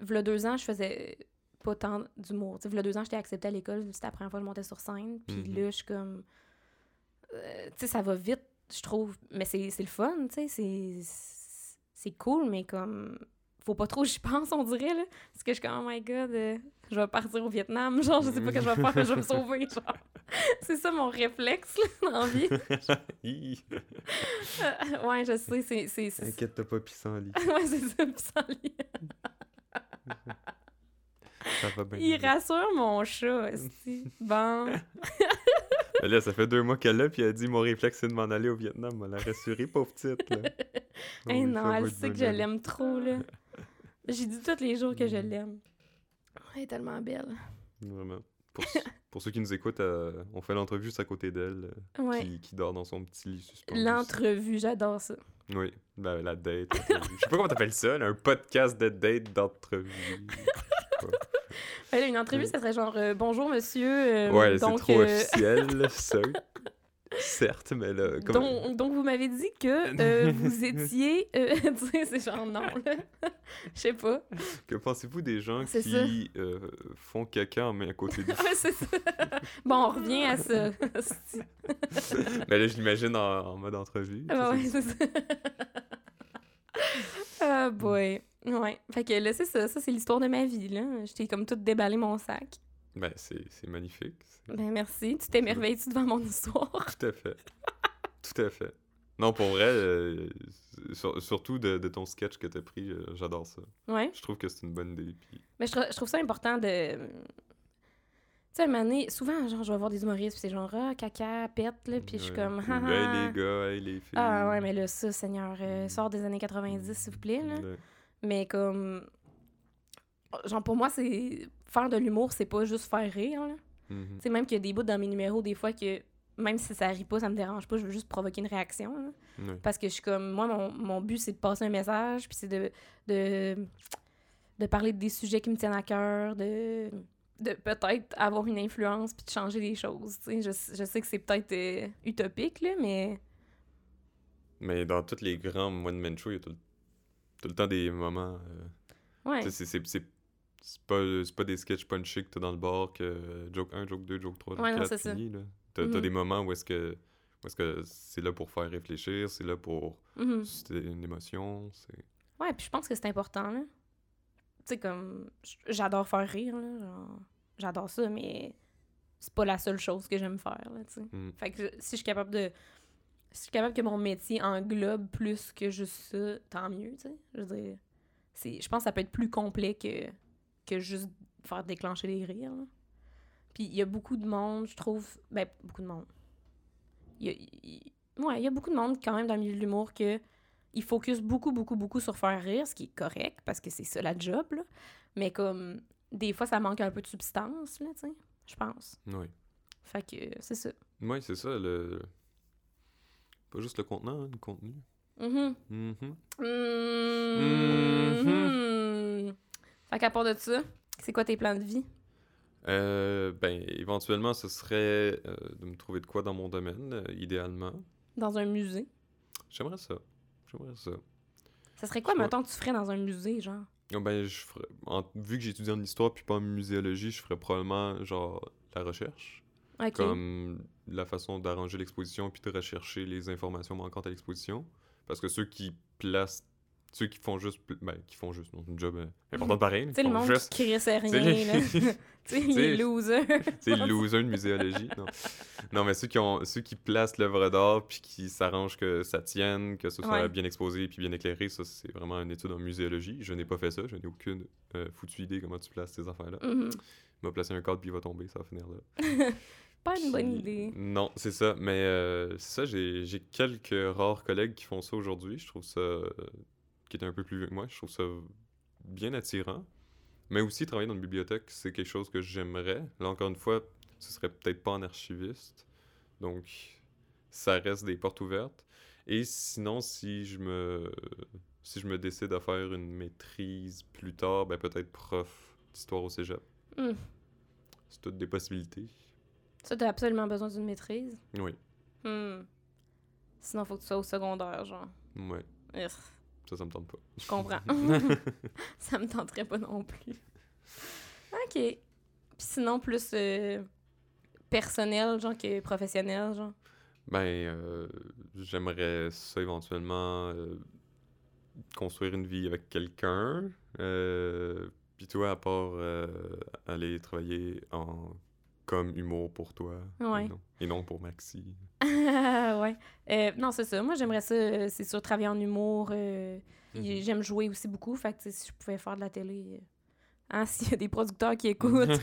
v'là deux ans, je faisais pas tant d'humour. Tu sais, v'là deux ans, j'étais acceptée à l'école, c'était la première fois que je montais sur scène. Puis Mhm. là, je suis comme... euh, tu sais, ça va vite, je trouve. Mais c'est le fun, tu sais. c'est cool, mais comme faut pas trop que j'y pense, on dirait, là. Parce que je suis comme, oh my god, euh, je vais partir au Vietnam, genre, je sais pas ce que je vais faire, mais je vais me sauver, genre. c'est ça mon réflexe, là, dans la vie. Euh, ouais, je sais, c'est... c'est, c'est... Inquiète-toi pas, pissenlit. ouais, c'est ça, puis sans lit. Ça va bien. Il rassure mon chat, aussi. Bon. Là, ça fait deux mois qu'elle l'a, puis elle a dit Mon réflexe, c'est de m'en aller au Vietnam. Elle l'a rassurée, pauvre petite. Là. Hey, non, elle sait que je l'aime trop, là. J'ai dit tous les jours que je Mm. l'aime. Elle est tellement belle. Vraiment. Pour, ceux qui nous écoutent, euh, on fait l'entrevue juste à côté d'elle, euh, Ouais. qui, qui dort dans son petit lit suspendu. L'entrevue, j'adore ça. Oui, ben, la date. l'entrevue. Je sais pas comment t'appelles ça, là, un podcast de date d'entrevue. Ben là, une entrevue, ça serait genre euh, Bonjour monsieur. euh, ouais, c'est trop euh, officiel, ça. Certes, mais là, comme... donc, donc, vous m'avez dit que euh, vous étiez. euh, tu sais, c'est genre non, là. Je sais pas. que pensez-vous des gens qui euh, font caca en main à côté du Ouais, c'est ça. Bon, on revient à ça. Ben là, je l'imagine en, en mode entrevue. Ah ouais, c'est ça. Ah boy. Ouais. Fait que là, c'est ça. Ça, c'est l'histoire de ma vie, là. J'étais comme toute déballé mon sac. Ben, c'est c'est magnifique. Ben merci. Tu t'émerveilles-tu devant mon histoire? Tout à fait. Tout à fait. Non, pour vrai, euh, sur- surtout de, de ton sketch que t'as pris, euh, j'adore ça. Ouais. Je trouve que c'est une bonne idée. Puis... Mais je, trou- je trouve ça important de. Tu sais, à un moment donné, souvent, genre, je vais voir des humoristes, puis c'est genre, ah, caca, pète, là, puis je suis comme, Ou, ah, Hey ah. les gars, hey les filles. Ah ouais, mais là, ça, Seigneur, euh, sort des années 90, s'il vous plaît, là. Ouais. Mais comme. Genre, pour moi, c'est. Faire de l'humour, c'est pas juste faire rire, là. Mhm. Tu sais, même qu'il y a des bouts dans mes numéros, des fois, que même si ça rit pas, ça me dérange pas, je veux juste provoquer une réaction, là. Parce que je suis comme. Moi, mon, mon but, c'est de passer un message, puis c'est de, de. de parler des sujets qui me tiennent à cœur, de. de peut-être avoir une influence, puis de changer les choses. Tu sais, je, je sais que c'est peut-être euh, utopique, là, mais. Mais dans tous les grands one-man shows, il y a tout, le- tout le temps des moments. euh, Ouais. c'est- c'est- c'est c'est pas, c'est pas des sketchs punchés que t'as dans le bar, que euh, joke 1, joke 2, joke 3, joke Ouais, non, 4, c'est ça. fini. là. T'as Mhm. des moments où est-ce que c'est là pour faire réfléchir, c'est là pour Mhm. susciter une émotion. c'est Ouais, puis je pense que c'est important, là. Tu sais, comme, j'adore faire rire, là, genre, j'adore ça, mais c'est pas la seule chose que j'aime faire, là, tu sais. Mm. Fait que si je suis capable de... Si je suis capable que mon métier englobe plus que juste ça, tant mieux, tu sais. Je veux dire, c'est... Je pense que ça peut être plus complet que, que juste faire déclencher les rires, là. Puis il y a beaucoup de monde, je trouve... Ben, beaucoup de monde. Il y a... Ouais, il y a beaucoup de monde, quand même, dans le milieu de l'humour, que il focus beaucoup, beaucoup, beaucoup sur faire rire, ce qui est correct, parce que c'est ça la job, là. Mais comme, des fois, ça manque un peu de substance, là, tu sais, je pense. Oui. Fait que, c'est ça. Oui, c'est ça. Le... Pas juste le contenant, hein, le contenu. Mhm. Mhm. Mhm. Fait qu'à part de ça, c'est quoi tes plans de vie? Euh, ben, éventuellement, ce serait euh, de me trouver de quoi dans mon domaine, euh, idéalement. Dans un musée? J'aimerais ça. J'aimerais ça. Ça serait quoi, mettons, que tu ferais dans un musée, genre? Ah Ben, je ferais... en- Vu que j'étudie en histoire puis pas en muséologie, je ferais probablement, genre, la recherche. Comme la façon d'arranger l'exposition puis de rechercher les informations manquantes à l'exposition. Parce que ceux qui placent... Ceux qui font juste... Ben, qui font juste... non, une job euh, importante pareil. Tu sais, le monde juste... qui crissait rien, les- là. tu sais, les losers. C'est le loser de muséologie. Non. non, mais ceux qui, ont, ceux qui placent l'œuvre d'art puis qui s'arrangent que ça tienne, que ce soit Ouais. bien exposé puis bien éclairé, ça, c'est vraiment une étude en muséologie. Je n'ai pas fait ça. Je n'ai aucune euh, foutue idée comment tu places ces affaires-là. Mhm. Il m'a placé un cadre puis il va tomber, ça va finir là. Pas une bonne idée. Non, c'est ça. Mais euh, c'est ça, j'ai j'ai quelques rares collègues qui font ça aujourd'hui. Je trouve ça. Qui étaient un peu plus vieux que moi. Je trouve ça bien attirant. Mais aussi, travailler dans une bibliothèque, c'est quelque chose que j'aimerais. Là, encore une fois, ce serait peut-être pas en archiviste. Donc, ça reste des portes ouvertes. Et sinon, si je me, si je me décide à faire une maîtrise plus tard, ben peut-être prof d'histoire au cégep. Hmm. C'est toutes des possibilités. Ça, t'as absolument besoin d'une maîtrise? Oui, Hmm. Sinon, faut que tu sois au secondaire, genre. ouais. Urgh, Ça, ça me tente pas. Je comprends. ça me tenterait pas non plus. OK. Puis sinon, plus euh, personnel, genre, que professionnel, genre? Ben, euh, j'aimerais ça éventuellement euh, construire une vie avec quelqu'un. Puis toi, à part aller travailler en comme humour pour toi. Ouais. Et non, et non pour Maxi. ouais. Euh, non, c'est ça. Moi, j'aimerais ça, euh, c'est sûr, travailler en humour. euh, Mhm. J'aime jouer aussi beaucoup. Fait que, si je pouvais faire de la télé. Hein, s'il y a des producteurs qui écoutent.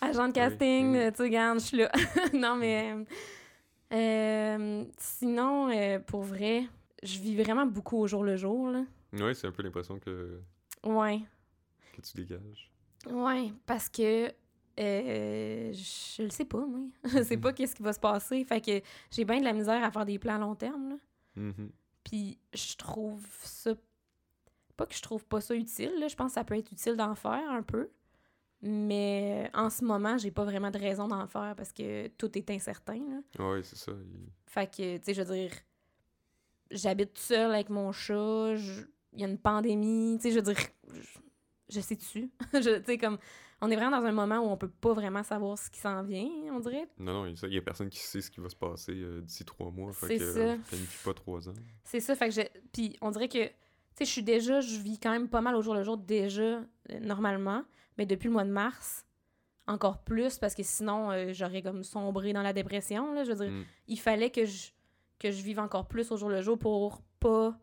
Agent de casting, oui. tu sais, regarde, je suis là. non, mais. euh, sinon, pour vrai, je vis vraiment beaucoup au jour le jour, là. Oui, c'est un peu l'impression que, Ouais. que tu dégages. Ouais, parce que euh, je le sais pas, moi. Je sais pas qu'est-ce qui va se passer. Fait que j'ai bien de la misère à faire des plans à long terme, là. Mhm. Puis je trouve ça... Pas que je trouve pas ça utile, là. Je pense que ça peut être utile d'en faire un peu. Mais en ce moment, j'ai pas vraiment de raison d'en faire parce que tout est incertain. Oui, c'est ça. il- Fait que, tu sais, je veux dire, j'habite seule avec mon chat, il y a une pandémie, tu sais, je veux dire, je, sais-tu? Je- sais, comme, on est vraiment dans un moment où on peut pas vraiment savoir ce qui s'en vient, on dirait. Non, non, il y a personne qui sait ce qui va se passer euh, d'ici trois mois. C'est ça. euh, planifie pas trois ans. C'est ça, fait que je... Puis on dirait que, tu sais, je suis déjà, je vis quand même pas mal au jour le jour déjà, euh, normalement, mais depuis le mois de mars, encore plus, parce que sinon, euh, j'aurais comme sombré dans la dépression, là, je veux dire. Mm. il fallait que je, que je vive encore plus au jour le jour pour pas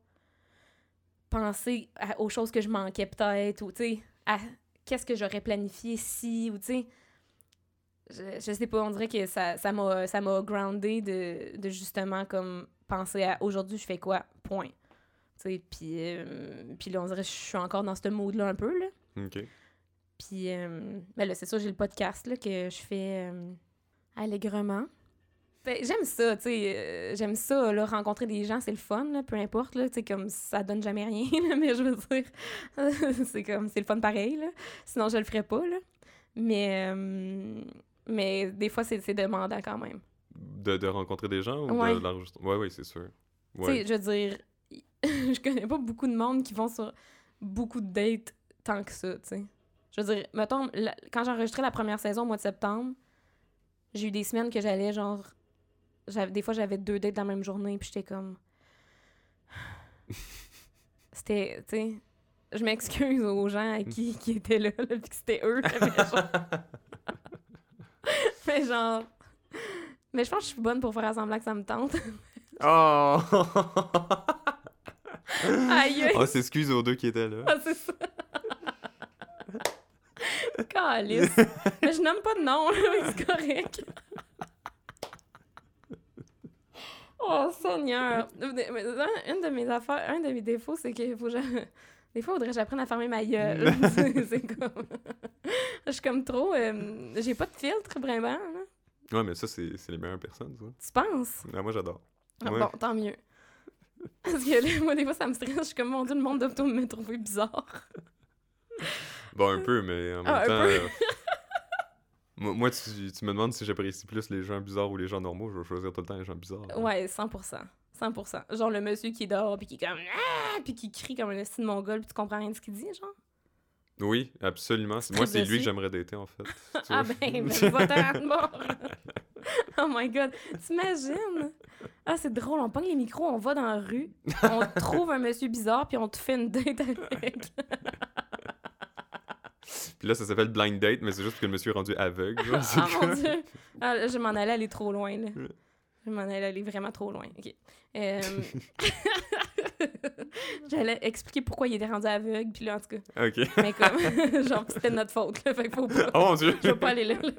penser à- aux choses que je manquais peut-être ou tu sais à qu'est-ce que j'aurais planifié si ou tu sais je, je sais pas on dirait que ça m'a ça m'a groundé de, de justement comme penser à aujourd'hui je fais quoi point tu sais puis euh, puis là on dirait que je suis encore dans ce mood là un peu là Ok. puis, euh, ben là, c'est ça, j'ai le podcast là, que je fais euh, allègrement. Ben, j'aime ça, tu sais. euh, j'aime ça, là, rencontrer des gens, c'est le fun, là, peu importe, là, tu sais, comme ça donne jamais rien, là, mais je veux dire, c'est comme, c'est le fun pareil, là. Sinon, je le ferais pas, là. Mais, euh, mais des fois, c'est demandant quand même. De, de rencontrer des gens ou Ouais. de l'enregistrer? Ouais, ouais, c'est sûr. Tu sais, je veux dire, je connais pas beaucoup de monde qui vont sur beaucoup de dates tant que ça, tu sais. Je veux dire, mettons, la- quand j'ai enregistré la première saison au mois de septembre, j'ai eu des semaines que j'allais, genre... Des fois, j'avais deux dates dans la même journée, puis j'étais comme... C'était, tu sais... Je m'excuse aux gens qui, qui étaient là, là, puis que c'était eux. Mais genre... mais genre... Mais je pense que je suis bonne pour faire semblant que ça me tente. Oh! Aïe! On s'excuse aux deux qui étaient là. Ah, c'est ça. Calice. Mais je nomme pas de nom, c'est correct. Oh, Seigneur. Une de mes affaires, un de mes défauts, c'est qu'il faut Des fois, il faudrait que j'apprenne à fermer ma gueule. c'est c'est comme... Je suis comme trop... euh, J'ai pas de filtre, vraiment. là. Ouais, mais ça, c'est c'est les meilleures personnes, ça. Tu penses? Ah, moi, j'adore. Ah, Ouais. Bon, tant mieux. Parce que là, moi, des fois, ça me stresse. Je suis comme, mon Dieu, le monde doit me trouver bizarre. Bon, un peu, mais en même Ah, un temps. Moi, moi, tu, tu me demandes si j'apprécie plus les gens bizarres ou les gens normaux, je vais choisir tout le temps les gens bizarres. Ouais, 100%. 100%. Genre le monsieur qui dort, puis qui est comme ah! puis qui crie comme un esti de mongol, puis tu comprends rien de ce qu'il dit, genre? Oui, absolument. Moi, c'est lui que j'aimerais dater, en fait. Ah ben, ben de bord. oh my god, t'imagines? Ah, c'est drôle, on pogne les micros, on va dans la rue, on trouve un monsieur bizarre, puis on te fait une date avec. Puis là, ça s'appelle blind date, mais c'est juste que le monsieur est rendu aveugle. genre, Ah mon dieu! Ah, là, je m'en allais aller trop loin, là. Je m'en allais aller vraiment trop loin. OK. Euh, J'allais expliquer pourquoi il était rendu aveugle, puis là, en tout cas. Ok. Mais comme, genre, c'était de notre faute, là. Fait qu'il faut pas. Oh mon dieu! Je vais pas aller là, là.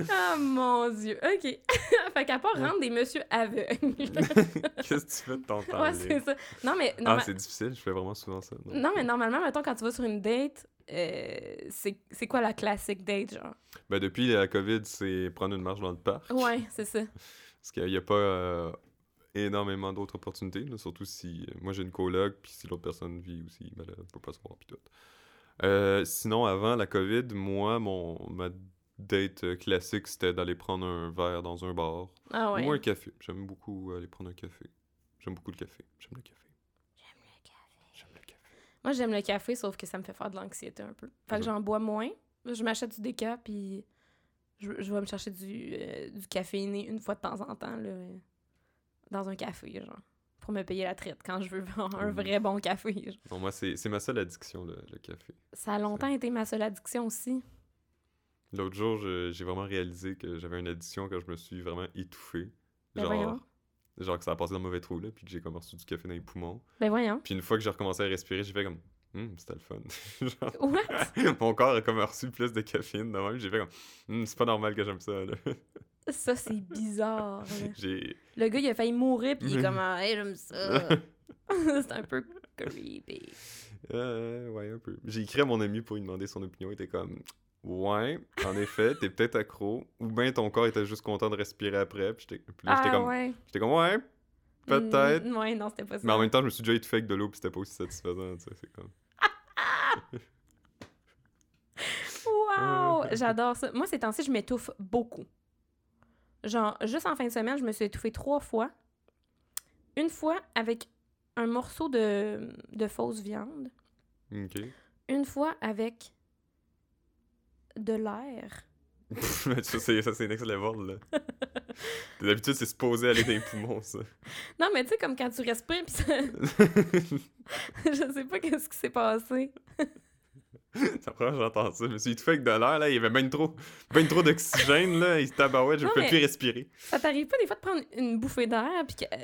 ah mon dieu. OK. fait qu'à part rendre des messieurs aveugles. Qu'est-ce que tu fais de ton temps? ouais, c'est ça. Non, mais, Ah, norma- c'est difficile, je fais vraiment souvent ça. donc. non, mais normalement, mettons, quand tu vas sur une date, euh, c'est quoi la classique date, genre? Ben, depuis la COVID, c'est prendre une marche dans le parc. Ouais, c'est ça. Parce qu'il n'y a pas euh, énormément d'autres opportunités, là, surtout si euh, moi j'ai une coloc, puis si l'autre personne vit aussi, ben on peut pas se voir, puis tout. Euh, sinon, avant la COVID, moi, mon, ma date euh, classique, c'était d'aller prendre un verre dans un bar Ah ouais. ou un café. J'aime beaucoup aller prendre un café. J'aime beaucoup le café. J'aime le café. J'aime le café. Moi, j'aime le café, sauf que ça me fait faire de l'anxiété un peu. Fait que j'en bois moins. Je m'achète du déca, puis je, je vais me chercher du, euh, du caféiné une fois de temps en temps, là, dans un café, genre. Pour me payer la traite quand je veux un Mm. vrai bon café. genre. Non, moi, c'est c'est ma seule addiction, le, le café. Ça a longtemps été ma seule addiction aussi. L'autre jour, j'ai vraiment réalisé que j'avais une addiction quand je me suis vraiment étouffé. Ben Genre, voyons. genre que ça a passé dans le mauvais trou, là, puis que j'ai comme reçu du café dans les poumons. Ben voyons. Puis une fois que j'ai recommencé à respirer, j'ai fait comme, Hum, c'était le fun. Genre, What? mon corps a comme reçu plus de caféine de même. J'ai fait comme, Hum, c'est pas normal que j'aime ça, là. Ça, c'est bizarre. Le gars, il a failli mourir, puis il est comme, ah, hey, j'aime ça. c'est un peu creepy. Euh, ouais, un peu. J'ai écrit à mon ami pour lui demander son opinion. Il était comme, ouais, en effet, t'es peut-être accro. Ou bien ton corps était juste content de respirer après. Puis j'étais Ah comme, ouais. j'étais comme, ouais, peut-être. Mm, ouais, non, c'était pas ça. Mais en même temps, je me suis déjà étouffé avec de l'eau, puis c'était pas aussi satisfaisant, tu sais. C'est comme. Wow! J'adore ça. Moi, ces temps-ci, je m'étouffe beaucoup. Genre, juste en fin de semaine, je me suis étouffée trois fois. Une fois avec un morceau de, de fausse viande. Une fois avec de l'air. ça, c'est, ça, c'est next level, là. D'habitude, c'est supposé aller dans les poumons, ça. Non, mais tu sais, comme quand tu respires, puis ça... je sais pas qu'est-ce qui s'est passé. Fois que j'entends ça. Je me suis étouffé avec de l'air, là. Il y avait bien trop, ben trop d'oxygène, là. Il se tabarouette, je Non, peux mais- plus respirer. Ça t'arrive pas des fois de prendre une bouffée d'air, puis que...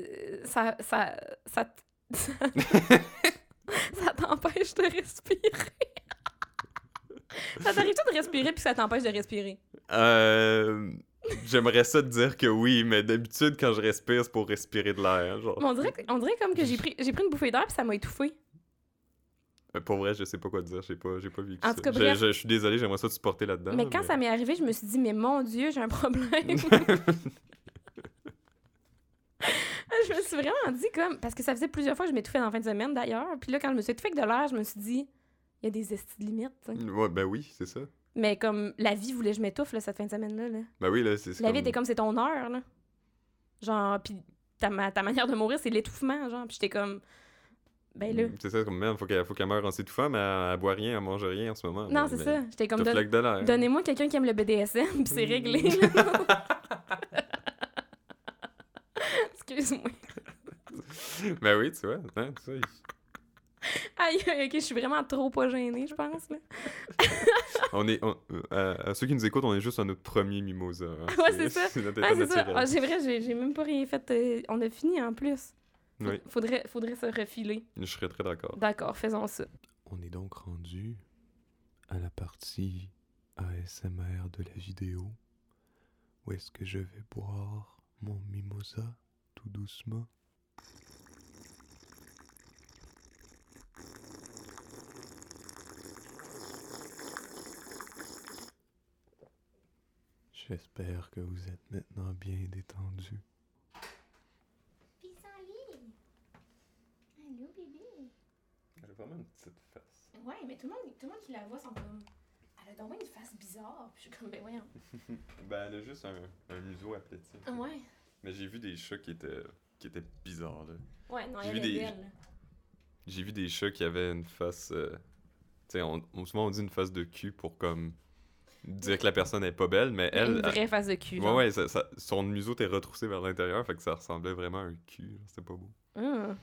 euh, ça... Ça... Ça, ça t'empêche de respirer. Ça t'arrive pas de respirer, puis ça t'empêche de respirer? Euh. J'aimerais ça te dire que oui, mais d'habitude, quand je respire, c'est pour respirer de l'air. Genre. Mais on dirait, on dirait comme que j'ai pris, j'ai pris une bouffée d'air, puis ça m'a étouffée. Mais pour vrai, je sais pas quoi te dire. J'ai pas, j'ai pas vécu En ça. tout cas, Je- bref. je, je suis désolé, j'aimerais ça te supporter là-dedans. mais quand ça m'est arrivé, je me suis dit, mais mon Dieu, j'ai un problème. je me suis vraiment dit comme parce que ça faisait plusieurs fois que je m'étouffais dans la fin de semaine d'ailleurs puis là quand je me suis étouffée avec de l'air je me suis dit il y a des estis de limites. Ouais, ben oui, c'est ça. mais comme la vie voulait que je m'étouffe là, cette fin de semaine là, Ben oui, là, c'est c'est la vie était comme c'est ton heure là genre puis ta, ma- ta manière de mourir c'est l'étouffement genre puis j'étais comme ben là C'est ça, comme même, faut qu'elle faut qu'elle meure en s'étouffant, mais elle, elle boit rien, elle mange rien en ce moment. non Mais- c'est mais ça j'étais comme don- donnez-moi quelqu'un qui aime le BDSM puis c'est réglé là. excuse-moi Ben oui, tu vois. Hein, tu sais. aïe ok je suis vraiment trop pas gênée je pense là On est, on- euh, à, ceux qui nous écoutent, on est juste à notre premier mimosa. hein. Ouais, c'est ça. c'est ça. Ah, j'ai vrai, j'ai j'ai même pas rien fait. euh, on a fini en plus. Faut- Oui. Faudrait, faudrait se refiler. Je serais très d'accord. D'accord, faisons ça. On est donc rendu à la partie ASMR de la vidéo où est-ce que je vais boire mon mimosa tout doucement? J'espère que vous êtes maintenant bien détendu. Pissenlit! Allô, bébé? Elle a vraiment une petite face. Ouais, mais tout le, monde, tout le monde qui la voit sont comme. Elle a donc une face bizarre. Puis je suis comme, ben voyons. Ben, elle a juste un, un museau aplati. Ouais. Mais j'ai vu des chats qui étaient, qui étaient bizarres, là. Ouais, non, elle est des- belle. J'ai vu des chats qui avaient une face. euh, Tu sais, on- souvent on dit une face de cul pour comme. Dire que la personne est pas belle, mais elle. une vraie face de cul. genre. ouais, ouais, ça- ça- son museau était retroussé vers l'intérieur, fait que ça ressemblait vraiment à un cul. C'était pas beau. Hum.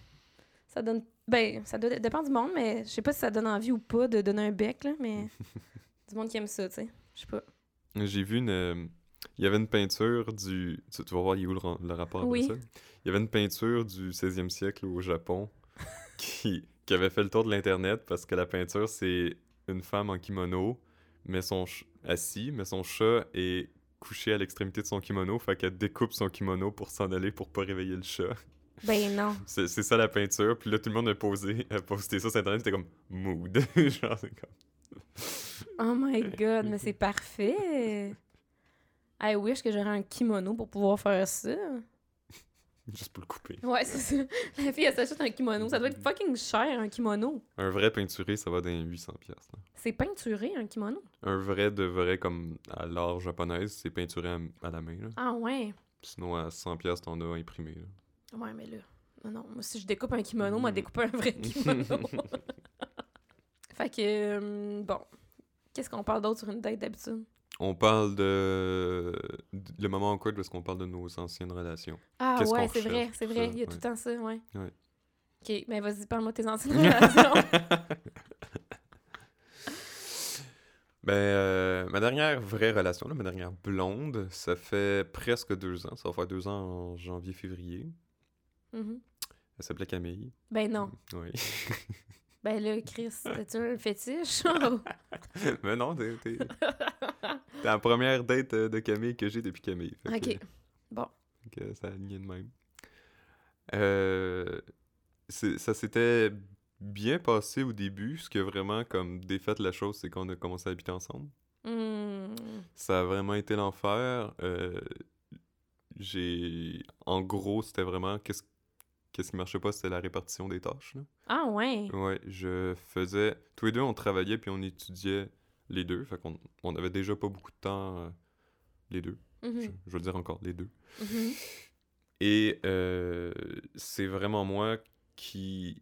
Ça donne. Ben, ça doit- dépend du monde, mais je sais pas si ça donne envie ou pas de donner un bec, là, mais. du monde qui aime ça, tu sais. Je sais pas. J'ai vu une. euh, Il y avait une peinture du. Tu, vas voir, il est où le, le rapport Oui. avec ça? Il y avait une peinture du 16e siècle au Japon qui, qui avait fait le tour de l'Internet parce que la peinture, c'est une femme en kimono, mais son assis, mais son chat est couché à l'extrémité de son kimono, fait qu'elle découpe son kimono pour s'en aller pour pas réveiller le chat. Ben non. C'est ça la peinture, puis là tout le monde a posé, a posté ça sur Internet, c'était comme mood. Genre, c'est comme. Oh my god, mais c'est parfait! I wish que j'aurais un kimono pour pouvoir faire ça. Juste pour le couper. Ouais, c'est ça. La fille, elle s'achète un kimono. Ça doit être fucking cher, un kimono. Un vrai peinturé, ça va dans les 800$. piastres, là. C'est peinturé, un kimono? Un vrai de vrai comme à l'art japonaise, c'est peinturé à, à la main. Là. Ah ouais. Sinon, à 100$, piastres, t'en as imprimé. Là. Ouais, mais là. Non, non. Moi, si je découpe un kimono, moi, découper un vrai kimono. fait que, euh, bon. Qu'est-ce qu'on parle d'autre sur une date d'habitude? On parle de... de- Le moment awkward parce qu'on parle de nos anciennes relations. Ah ouais, c'est vrai, c'est vrai. ça, Il y a tout le temps ça, ouais. Ouais. Ok, mais vas-y, parle-moi de tes anciennes relations. Ben, euh, ma dernière vraie relation, là, ma dernière blonde, ça fait presque deux ans. Ça va faire deux ans en janvier-février. Mhm. Elle s'appelait Camille. Ben non. Oui. Ben là, Chris, t'as-tu un fétiche? Mais non, t'es t'es- la première date euh, de Camille que j'ai depuis Camille. Que- ok. Bon. que ça a aligné de même. Euh, ça s'était bien passé au début. Ce qui a vraiment comme défait la chose, c'est qu'on a commencé à habiter ensemble. Hmm. Ça a vraiment été l'enfer. Euh, j'ai... En gros, c'était vraiment... Qu'est-ce qu'est-ce qui marchait pas, c'était la répartition des tâches. là. Ah ouais. Ouais, je faisais... Tous les deux, on travaillait puis on étudiait les deux. Fait qu'on on avait déjà pas beaucoup de temps, euh, les deux. Mhm. Je, je veux dire encore, les deux. Mhm. Et euh, c'est vraiment moi qui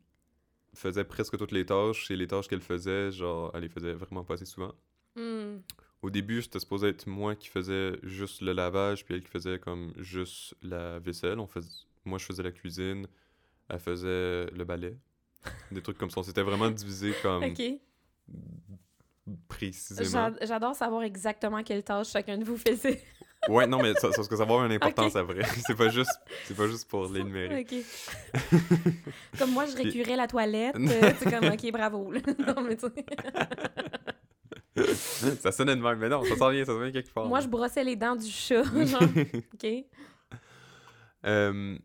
faisais presque toutes les tâches. Et les tâches qu'elle faisait, genre, elle les faisait vraiment pas assez souvent. Hmm. Au début, c'était supposé être moi qui faisais juste le lavage, puis elle qui faisait comme juste la vaisselle. On faisait... Moi, je faisais la cuisine, elle faisait le balai. Des trucs comme ça. On s'était vraiment divisé comme Ok. Précisément. J'a- J'adore savoir exactement quelle tâche chacun de vous faisait. Ouais, non, mais ça, parce que ça va avoir une importance à vrai. c'est pas juste, c'est pas juste pour l'énumérer. Comme moi, je récurais la toilette. euh, c'est comme, ok, bravo. là. non, mais tu sais. ça sonnait de même, mais non, ça s'en vient, ça s'en vient quelque part. Moi, je brossais les dents du chat. genre. Ok. Euh,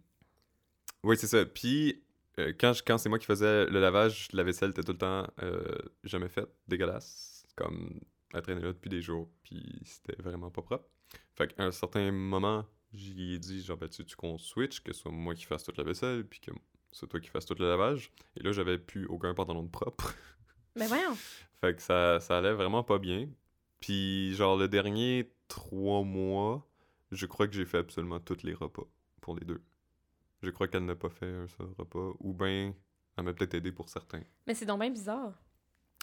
Oui, c'est ça. Puis, euh, quand, je- quand c'est moi qui faisais le lavage, la vaisselle était tout le temps euh, jamais faite, dégueulasse. Comme, elle traînait là depuis des jours, puis c'était vraiment pas propre. Fait qu'à un certain moment, j'y ai dit, genre, ben, tu veux qu'on switch, que ce soit moi qui fasse toute la vaisselle, puis que ce soit toi qui fasses tout le lavage? Et là, j'avais plus aucun pantalon de propre. Mais voyons. Fait que ça, ça allait vraiment pas bien. Puis, genre, le dernier trois mois, je crois que j'ai fait absolument tous les repas pour les deux. Je crois qu'elle n'a pas fait un seul repas. Ou bien, elle m'a peut-être aidé pour certains. Mais c'est donc bien bizarre.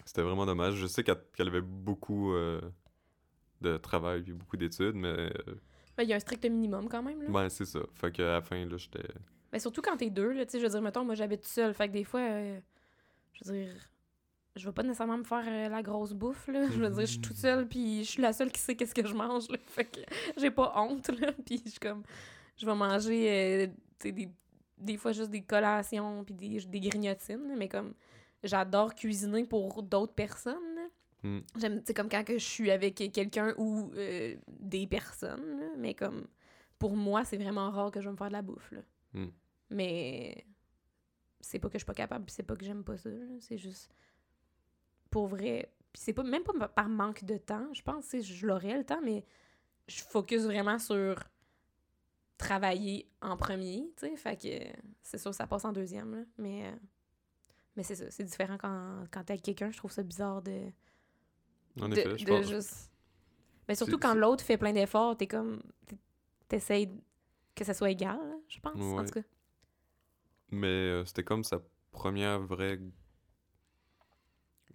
C'était vraiment dommage. Je sais qu'elle avait beaucoup euh, de travail et beaucoup d'études, mais euh, Ben, Il y a un strict minimum quand même. Là. ben, c'est ça. Fait qu'à la fin, là, j'étais. Mais surtout quand t'es deux, là, tu sais, je veux dire, mettons, moi j'habite seule, fait que des fois, euh, je veux dire, je vais pas nécessairement me faire euh, la grosse bouffe, là. Je veux dire, je suis toute seule, puis je suis la seule qui sait qu'est-ce que je mange, là. Fait que j'ai pas honte, là. Puis je suis comme, je vais manger, euh, tu sais, des, des fois juste des collations, puis des, des grignotines, mais comme, j'adore cuisiner pour d'autres personnes, là. Mm. J'aime, sais, comme quand que je suis avec quelqu'un ou euh, des personnes, là, mais comme, pour moi, c'est vraiment rare que je vais me faire de la bouffe, là. Mm. Mais c'est pas que je suis pas capable, c'est pas que j'aime pas ça, c'est juste pour vrai. Puis c'est pas même pas par manque de temps, je pense, je l'aurais le temps, mais je focus vraiment sur travailler en premier, tu sais, fait que c'est sûr ça passe en deuxième, là, mais euh, mais c'est ça, c'est différent quand, quand t'es avec quelqu'un, je trouve ça bizarre de En de, effet, je de pense. juste... Mais surtout quand l'autre fait plein d'efforts, t'es comme... t'es- T'essayes que ça soit égal, je pense, en tout cas. Mais euh, c'était comme sa première vraie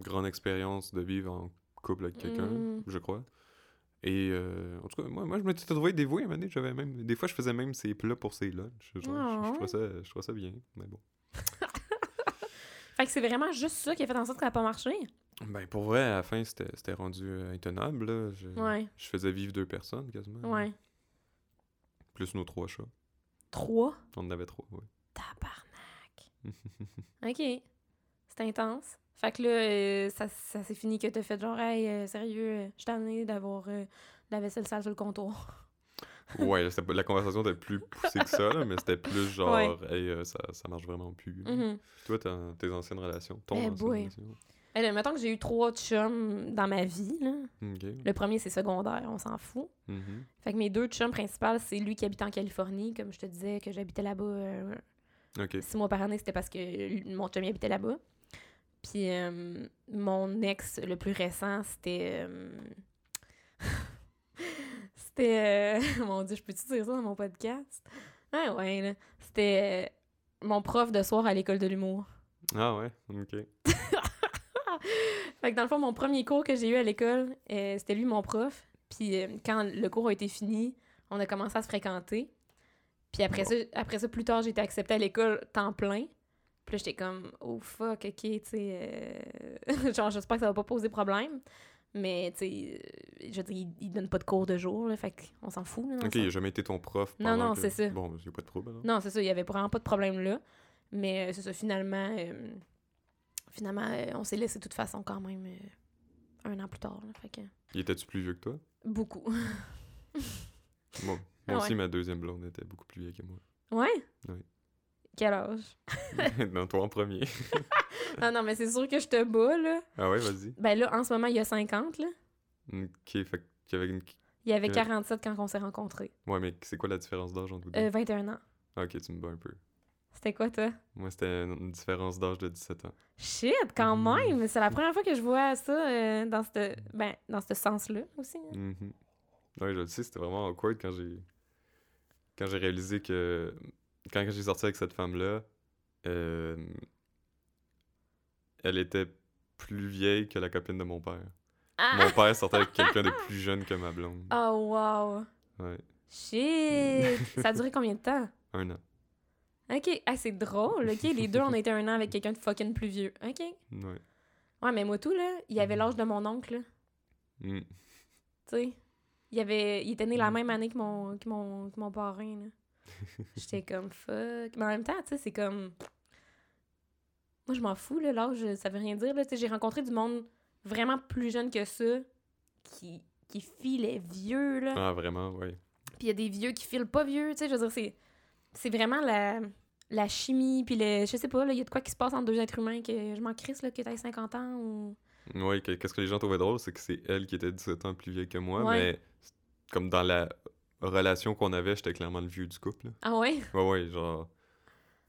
grande expérience de vivre en couple avec quelqu'un, Mm. je crois. Et euh, en tout cas, moi, moi je m'étais trouvé dévoué à un moment donné, j'avais même Des fois, je faisais même ses plats pour ses lunchs. genre, je, je trouvais ça, je trouvais ça bien, mais bon. Fait que c'est vraiment juste ça qui a fait en sorte que ça n'a pas marché. Ben, pour vrai, à la fin, c'était c'était rendu euh, intenable. Là. Je, Ouais, je faisais vivre deux personnes quasiment. ouais. Plus nos trois chats. Trois? On en avait trois, ouais. Tabarnak. OK. C'est intense. Fait que là, euh, ça, ça s'est fini que t'as fait genre, hey, euh, sérieux, euh, je suis d'avoir de la vaisselle sale sur le comptoir. Ouais, la conversation était plus poussée que ça, là, mais c'était plus genre, Ouais. hey, euh, ça, ça marche vraiment plus. là. Mhm. Toi, tes anciennes relations, ton Eh ancienne relation. Là, mettons que j'ai eu trois chums dans ma vie, là. Le premier, c'est secondaire, on s'en fout. Mhm. Fait que mes deux chums principaux, c'est lui qui habite en Californie, comme je te disais, que j'habitais là-bas euh, Ok. six mois par année, c'était parce que mon chum il habitait là-bas. Puis euh, mon ex, le plus récent, c'était. c'était. euh, mon Dieu, je peux-tu dire ça dans mon podcast? Ah ouais, là. C'était euh, mon prof de soir à l'école de l'humour. Ah ouais, ok. Fait que dans le fond, mon premier cours que j'ai eu à l'école, euh, c'était lui mon prof. Puis euh, quand le cours a été fini, on a commencé à se fréquenter. Puis après, ça, après ça, plus tard, j'ai été acceptée à l'école temps plein. Puis là, j'étais comme, oh fuck, ok, tu sais. genre, j'espère que ça va pas poser problème. Mais, tu sais, euh, je veux dire, il, il donne pas de cours de jour, là, fait qu'on s'en fout. Là, Ok, il a sens. jamais été ton prof. Non, pendant non, que- c'est ça. Bon, j'ai pas de trouble. alors. Non, c'est ça, il y avait vraiment pas de problème là. Mais euh, c'est ça, finalement, euh, finalement, euh, on s'est laissé de toute façon quand même un an plus tard. là, fait que, Il était-tu plus vieux que toi? beaucoup. Bon, Ah moi aussi, ouais. ma deuxième blonde était beaucoup plus vieille que moi. ouais? Oui. Quel âge? non, toi en premier. Ah non, mais c'est sûr que je te bats, là. ah ouais, vas-y. Ben là, en ce moment, il y a 50, là. Ok, fait qu'il y avait une... Il y avait Ouais. 47 quand on s'est rencontrés. Ouais, mais c'est quoi la différence d'âge entre vous deux? Euh, 21 ans. Ah, ok, tu me bats un peu. C'était quoi, toi? Moi, c'était une différence d'âge de 17 ans. Shit, quand Mhm. même! C'est la première fois que je vois ça euh, dans ce ben, dans ce sens-là aussi. hein. Mhm. Ouais, je le sais, c'était vraiment awkward quand j'ai quand j'ai réalisé que quand j'ai sorti avec cette femme-là, euh, elle était plus vieille que la copine de mon père. Ah! Mon père sortait avec quelqu'un de plus jeune que ma blonde. Oh, wow! Ouais, Shit! Ça a duré combien de temps? un an. Ok, ah, c'est drôle, ok? Les deux, on été un an avec quelqu'un de fucking plus vieux. Ok? Ouais. Ouais, mais moi, tout, là, il avait l'âge de mon oncle. Mm. Tu sais? Il, avait... il était né la Mm. même année que mon, que mon, que mon parrain, là. J'étais comme fuck. Mais en même temps, tu sais, c'est comme. Moi, je m'en fous, là, l'âge, ça veut rien dire, là. Tu sais, j'ai rencontré du monde vraiment plus jeune que ça qui, qui filait vieux, là. Ah, vraiment, ouais. Puis il y a des vieux qui filent pas vieux, tu sais, je veux dire, c'est, c'est vraiment la, la chimie, puis le, je sais pas, là, il y a de quoi qui se passe entre deux êtres humains que je m'en crisse, là, que t'aies 50 ans ou... Que- qu'est-ce que les gens trouvaient drôle, c'est que c'est elle qui était 17 ans plus vieille que moi, Ouais. mais comme dans la relation qu'on avait, j'étais clairement le vieux du couple. là. Ah ouais? Ouais, ouais, genre.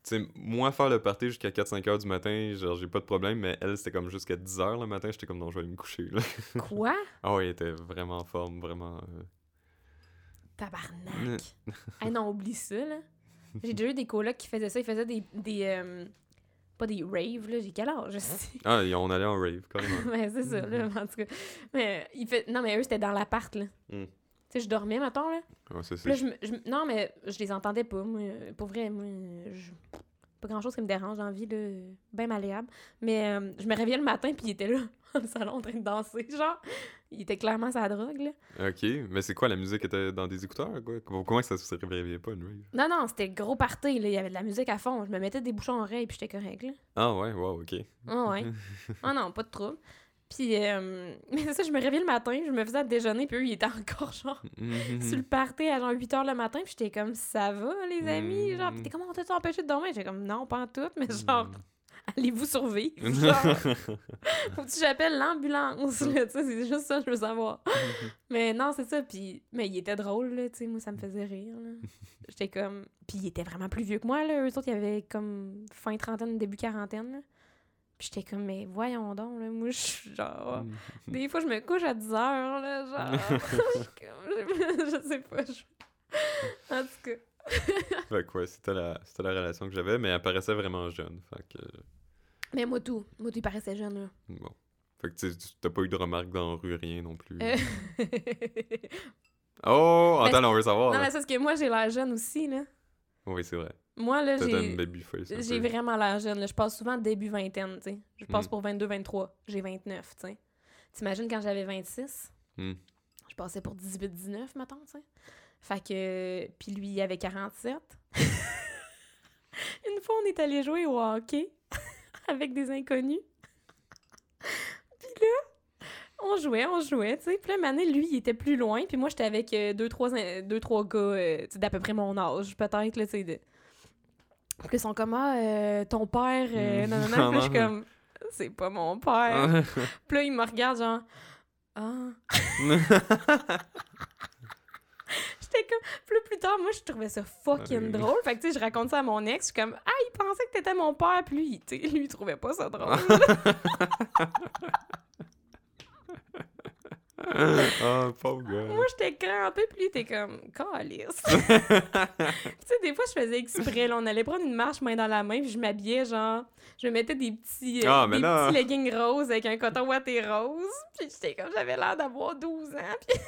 Tu sais, moi, faire le party jusqu'à 4-5 heures du matin, genre, j'ai pas de problème, mais elle, c'était comme jusqu'à 10 heures le matin, j'étais comme non, je vais aller me coucher, là. Quoi? ah ouais, elle était vraiment en forme, vraiment. euh, Tabarnak! ah non, oublie ça, là. J'ai déjà eu des colocs qui faisaient ça, ils faisaient des... des euh, pas des raves, là, j'ai quel âge, je sais? Ah, et on allait en rave, carrément. mais c'est ça, là, en tout cas. Mais, il fait... Non, mais eux, c'était dans l'appart, là. Mm. Sais, je dormais, mettons, là. Ça, je je non, mais je les entendais pas. Moi, pour vrai, moi, je- pas grand chose qui me dérange dans la vie, là, bien malléable. Mais euh, je me réveillais le matin, puis il était là, dans le salon, en train de danser. Genre, il était clairement sa drogue, là. Ok, mais c'est quoi, la musique était dans des écouteurs, quoi? Comment ça se réveillait pas, rave Non, non, c'était gros party, là. Il y avait de la musique à fond. Je me mettais des bouchons en oreille, puis j'étais correct, là. Ah, ouais, wow, ok. Ah ouais. Ah non, pas de trouble. Puis, euh, mais c'est ça, je me réveillais le matin, je me faisais à déjeuner, puis eux, ils étaient encore, genre, sur le party à genre 8 h le matin, puis j'étais comme, ça va, les amis? Genre, Mm. pis t'es comment on t'a empêché de dormir? J'étais comme, non, pas en tout, mais genre, Mm. allez-vous survivre? Genre, faut que j'appelle l'ambulance, là, tu sais, c'est juste ça je veux savoir. mais non, c'est ça, puis, mais il était drôle, là, tu sais, moi, ça me faisait rire, là. J'étais comme, puis il était vraiment plus vieux que moi, là, eux autres, ils avaient comme fin trentaine, début quarantaine, là. Puis j'étais comme, mais voyons donc, là, moi, je suis genre... Des fois, je me couche à 10 heures, là, genre... je, sais pas, je... En tout cas... Fait que ouais, c'était la, c'était la relation que j'avais, mais elle paraissait vraiment jeune. Fait que, Mais moi, tout. Moi, tout, il paraissait jeune, là. bon. Fait que tu sais, tu- t'as pas eu de remarques dans la rue, rien non plus. Euh, Oh, attends, on veut savoir. non, là. mais c'est parce que moi, j'ai l'air jeune aussi, là. Oui, c'est vrai. Moi, là, j'ai... vraiment l'air jeune. Là. Je passe souvent début vingtaine, tu sais. Je passe Mm. pour 22-23. J'ai 29, tu sais. T'imagines quand j'avais 26? Mm. Je passais pour 18-19, mettons, tu sais. Fait que... Puis lui, il avait 47. Une fois, on est allé jouer au hockey avec des inconnus. Puis là, on jouait, on jouait, tu sais. Puis là, Mané, lui, il était plus loin. Puis moi, j'étais avec euh, deux, trois, deux, trois gars euh, d'à peu près mon âge, peut-être, là, tu sais. Puis ils sont comme, ah, euh, ton père, euh, non, non, non. Puis je suis comme, c'est pas mon père. Puis là, il me regarde, genre, ah. J'étais comme, plus plus tard, moi, je trouvais ça fucking drôle. Fait que, tu sais, je raconte ça à mon ex, je suis comme, ah, il pensait que t'étais mon père. Puis lui, tu sais, lui, il trouvait pas ça drôle. Ah, pauvre gars. moi, j'étais crampée, puis lui, était comme, calice. tu sais, des fois, je faisais exprès, là, on allait prendre une marche main dans la main, puis je m'habillais, genre, je me mettais des petits, euh, Ah, des petits leggings roses avec un coton ouaté rose, puis j'étais comme, j'avais l'air d'avoir 12 ans, puis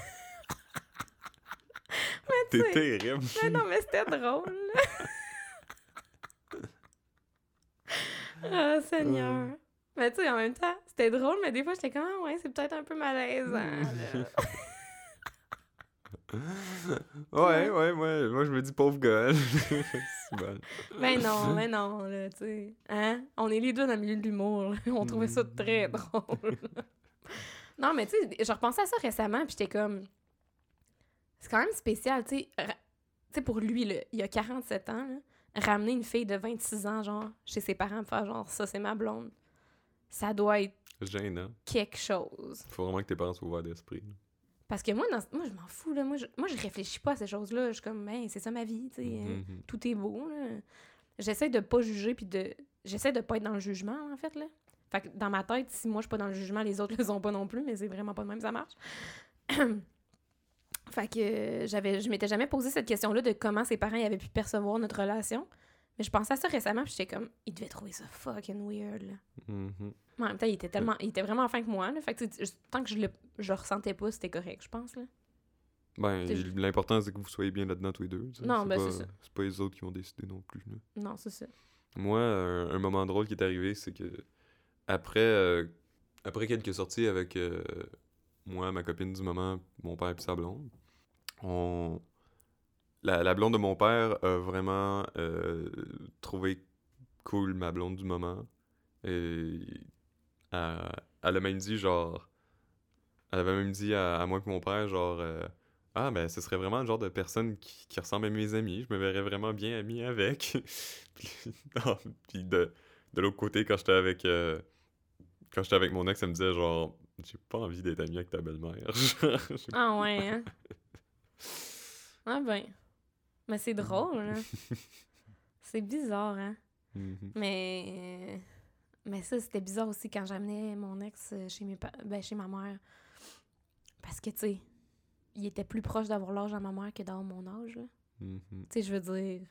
T'es terrible. Mais non, mais c'était drôle. Ah, Seigneur. Mais tu sais, en même temps, c'était drôle, mais des fois, j'étais comme, ah ouais, c'est peut-être un peu malaisant. Ouais, ouais, moi, moi je me dis pauvre gars. Mais non, mais non, là, tu sais. Hein? On est les deux dans le milieu de l'humour. On trouvait ça très drôle. non, mais tu sais, je repensais à ça récemment, puis j'étais comme. C'est quand même spécial, tu sais. ra- Tu sais, pour lui, là, il a 47 ans, là, ramener une fille de 26 ans, genre, chez ses parents, faire genre, ça, c'est ma blonde. Ça doit être Gênant. quelque chose. Faut vraiment que tes parents soient ouverts d'esprit. Parce que moi, dans, moi je m'en fous, là. Moi je, moi, je réfléchis pas à ces choses-là. Je suis comme, ben, c'est ça ma vie, tu sais. euh, Mhm. tout est beau, là. J'essaie de pas juger, puis de... J'essaie de pas être dans le jugement, en fait, là. Fait que dans ma tête, si moi, je suis pas dans le jugement, les autres le sont pas non plus, mais c'est vraiment pas de même, ça marche. fait que euh, j'avais... Je m'étais jamais posé cette question-là de comment ses parents avaient pu percevoir notre relation. Mais je pensais à ça récemment, puis j'étais comme, ils devaient trouver ça fucking weird, là. Mhm. Mais en même temps, il était tellement... Il était vraiment fin que moi, là. Fait que, tant que je le, je le ressentais pas, c'était correct, je pense, là. Ben, l'important, c'est que vous soyez bien là-dedans tous les deux. Non, c'est ben, pas, c'est ça. C'est pas les autres qui ont décidé non plus. là. Non, c'est ça. Moi, euh, un moment drôle qui est arrivé, c'est que après, euh, après quelques sorties avec euh, moi, ma copine du moment, mon père et sa blonde, on... la, la blonde de mon père a vraiment euh, trouvé cool ma blonde du moment. Et elle, elle a même dit, genre, elle avait même dit à, à moi et mon père, genre, euh, ah, ben, ce serait vraiment le genre de personne qui, qui ressemble à mes amis. Je me verrais vraiment bien ami avec. puis non, puis de, de l'autre côté, quand j'étais avec, euh, quand j'étais avec mon ex, elle me disait, genre, j'ai pas envie d'être ami avec ta belle-mère. Ah ouais, hein? Ah ben. Mais c'est drôle, hein? C'est bizarre, hein? Mhm. Mais... Mais ça, c'était bizarre aussi quand j'amenais mon ex euh, chez, mes pa- ben, chez ma mère. Parce que, tu sais, il était plus proche d'avoir l'âge à ma mère que d'avoir mon âge. Mhm. Tu sais, je veux dire...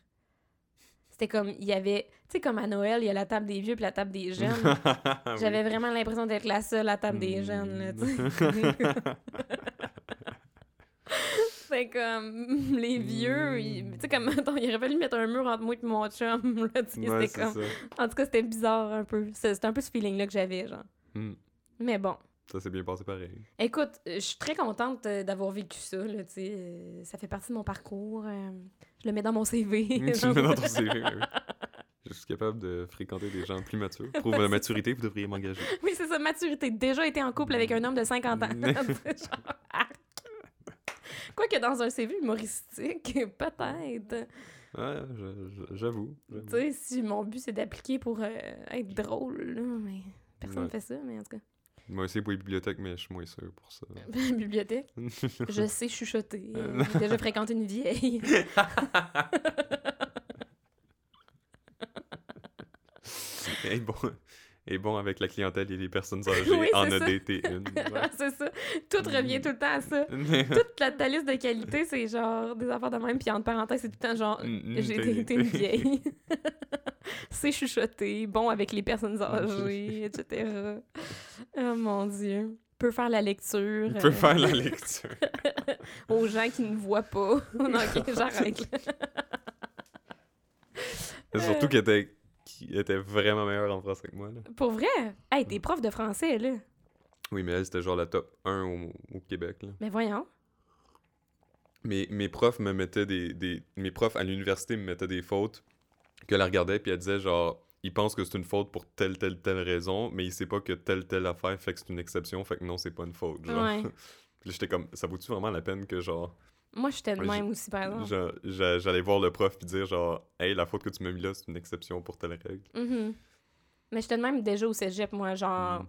C'était comme, il y avait... Tu sais, comme à Noël, il y a la table des vieux puis la table des jeunes. Oui. J'avais vraiment l'impression d'être la seule à la table des jeunes, là, tu sais. C'est comme les vieux, ils- tu sais comme attends, il aurait fallu mettre un mur entre moi et mon chum là, Ouais, c'était comme ça. en tout cas, c'était bizarre un peu. C'était un peu ce feeling là que j'avais genre. Mm. Mais bon, Ça s'est bien passé pareil. écoute, euh, je suis très contente euh, d'avoir vécu ça là, tu sais, euh, ça fait partie de mon parcours. je le mets dans mon CV. tu le mets dans ton CV, oui. Je suis capable de fréquenter des gens plus matures. Ouais, la maturité, vous devriez m'engager. oui, c'est ça, maturité. Déjà été en couple avec un homme de 50 ans. Genre. Quoique dans un CV humoristique, peut-être. Ouais, j'avoue. Tu sais, si mon but c'est d'appliquer pour euh, être drôle, là, mais personne ne Ouais. fait ça, mais en tout cas. Moi aussi pour les bibliothèques, mais je suis moins sûr pour ça. Bibliothèque, je sais chuchoter. euh. J'ai déjà fréquenté une vieille. et bon, et bon avec la clientèle et les personnes âgées, Oui, en a daté une. ouais. c'est ça. Tout revient tout le temps à ça. Toute la, ta liste de qualité, c'est genre des affaires de même, puis entre parenthèses, c'est tout le temps genre Mm, j'ai mm, été une vieille. c'est chuchoter, bon avec les personnes âgées, etc. Oh mon Dieu. Peut faire la lecture. Peut euh, faire la lecture. aux gens qui ne voient pas. non, ok, j'arrête. Surtout qu'elle était, qui était vraiment meilleure en français que moi. Là. Pour vrai? Hey, t'es prof de français, là. Oui, mais elle, c'était genre la top 1 au, au Québec. Là. Mais voyons. Mes, mes profs me mettaient des, des. Mes profs à l'université me mettaient des fautes qu'elle regardait, puis elle disait genre. Il pense que c'est une faute pour telle, telle, telle raison, mais il sait pas que telle, telle affaire fait que c'est une exception, fait que non, c'est pas une faute. Genre. Ouais. J'étais comme, ça vaut-tu vraiment la peine que genre. Moi, j'étais de Ouais, même aussi, par exemple. J'allais voir le prof puis dire genre, hey, la faute que tu m'as mis là, c'est une exception pour telle règle. Mhm. Mais j'étais de même déjà au cégep, moi. Genre, Mm.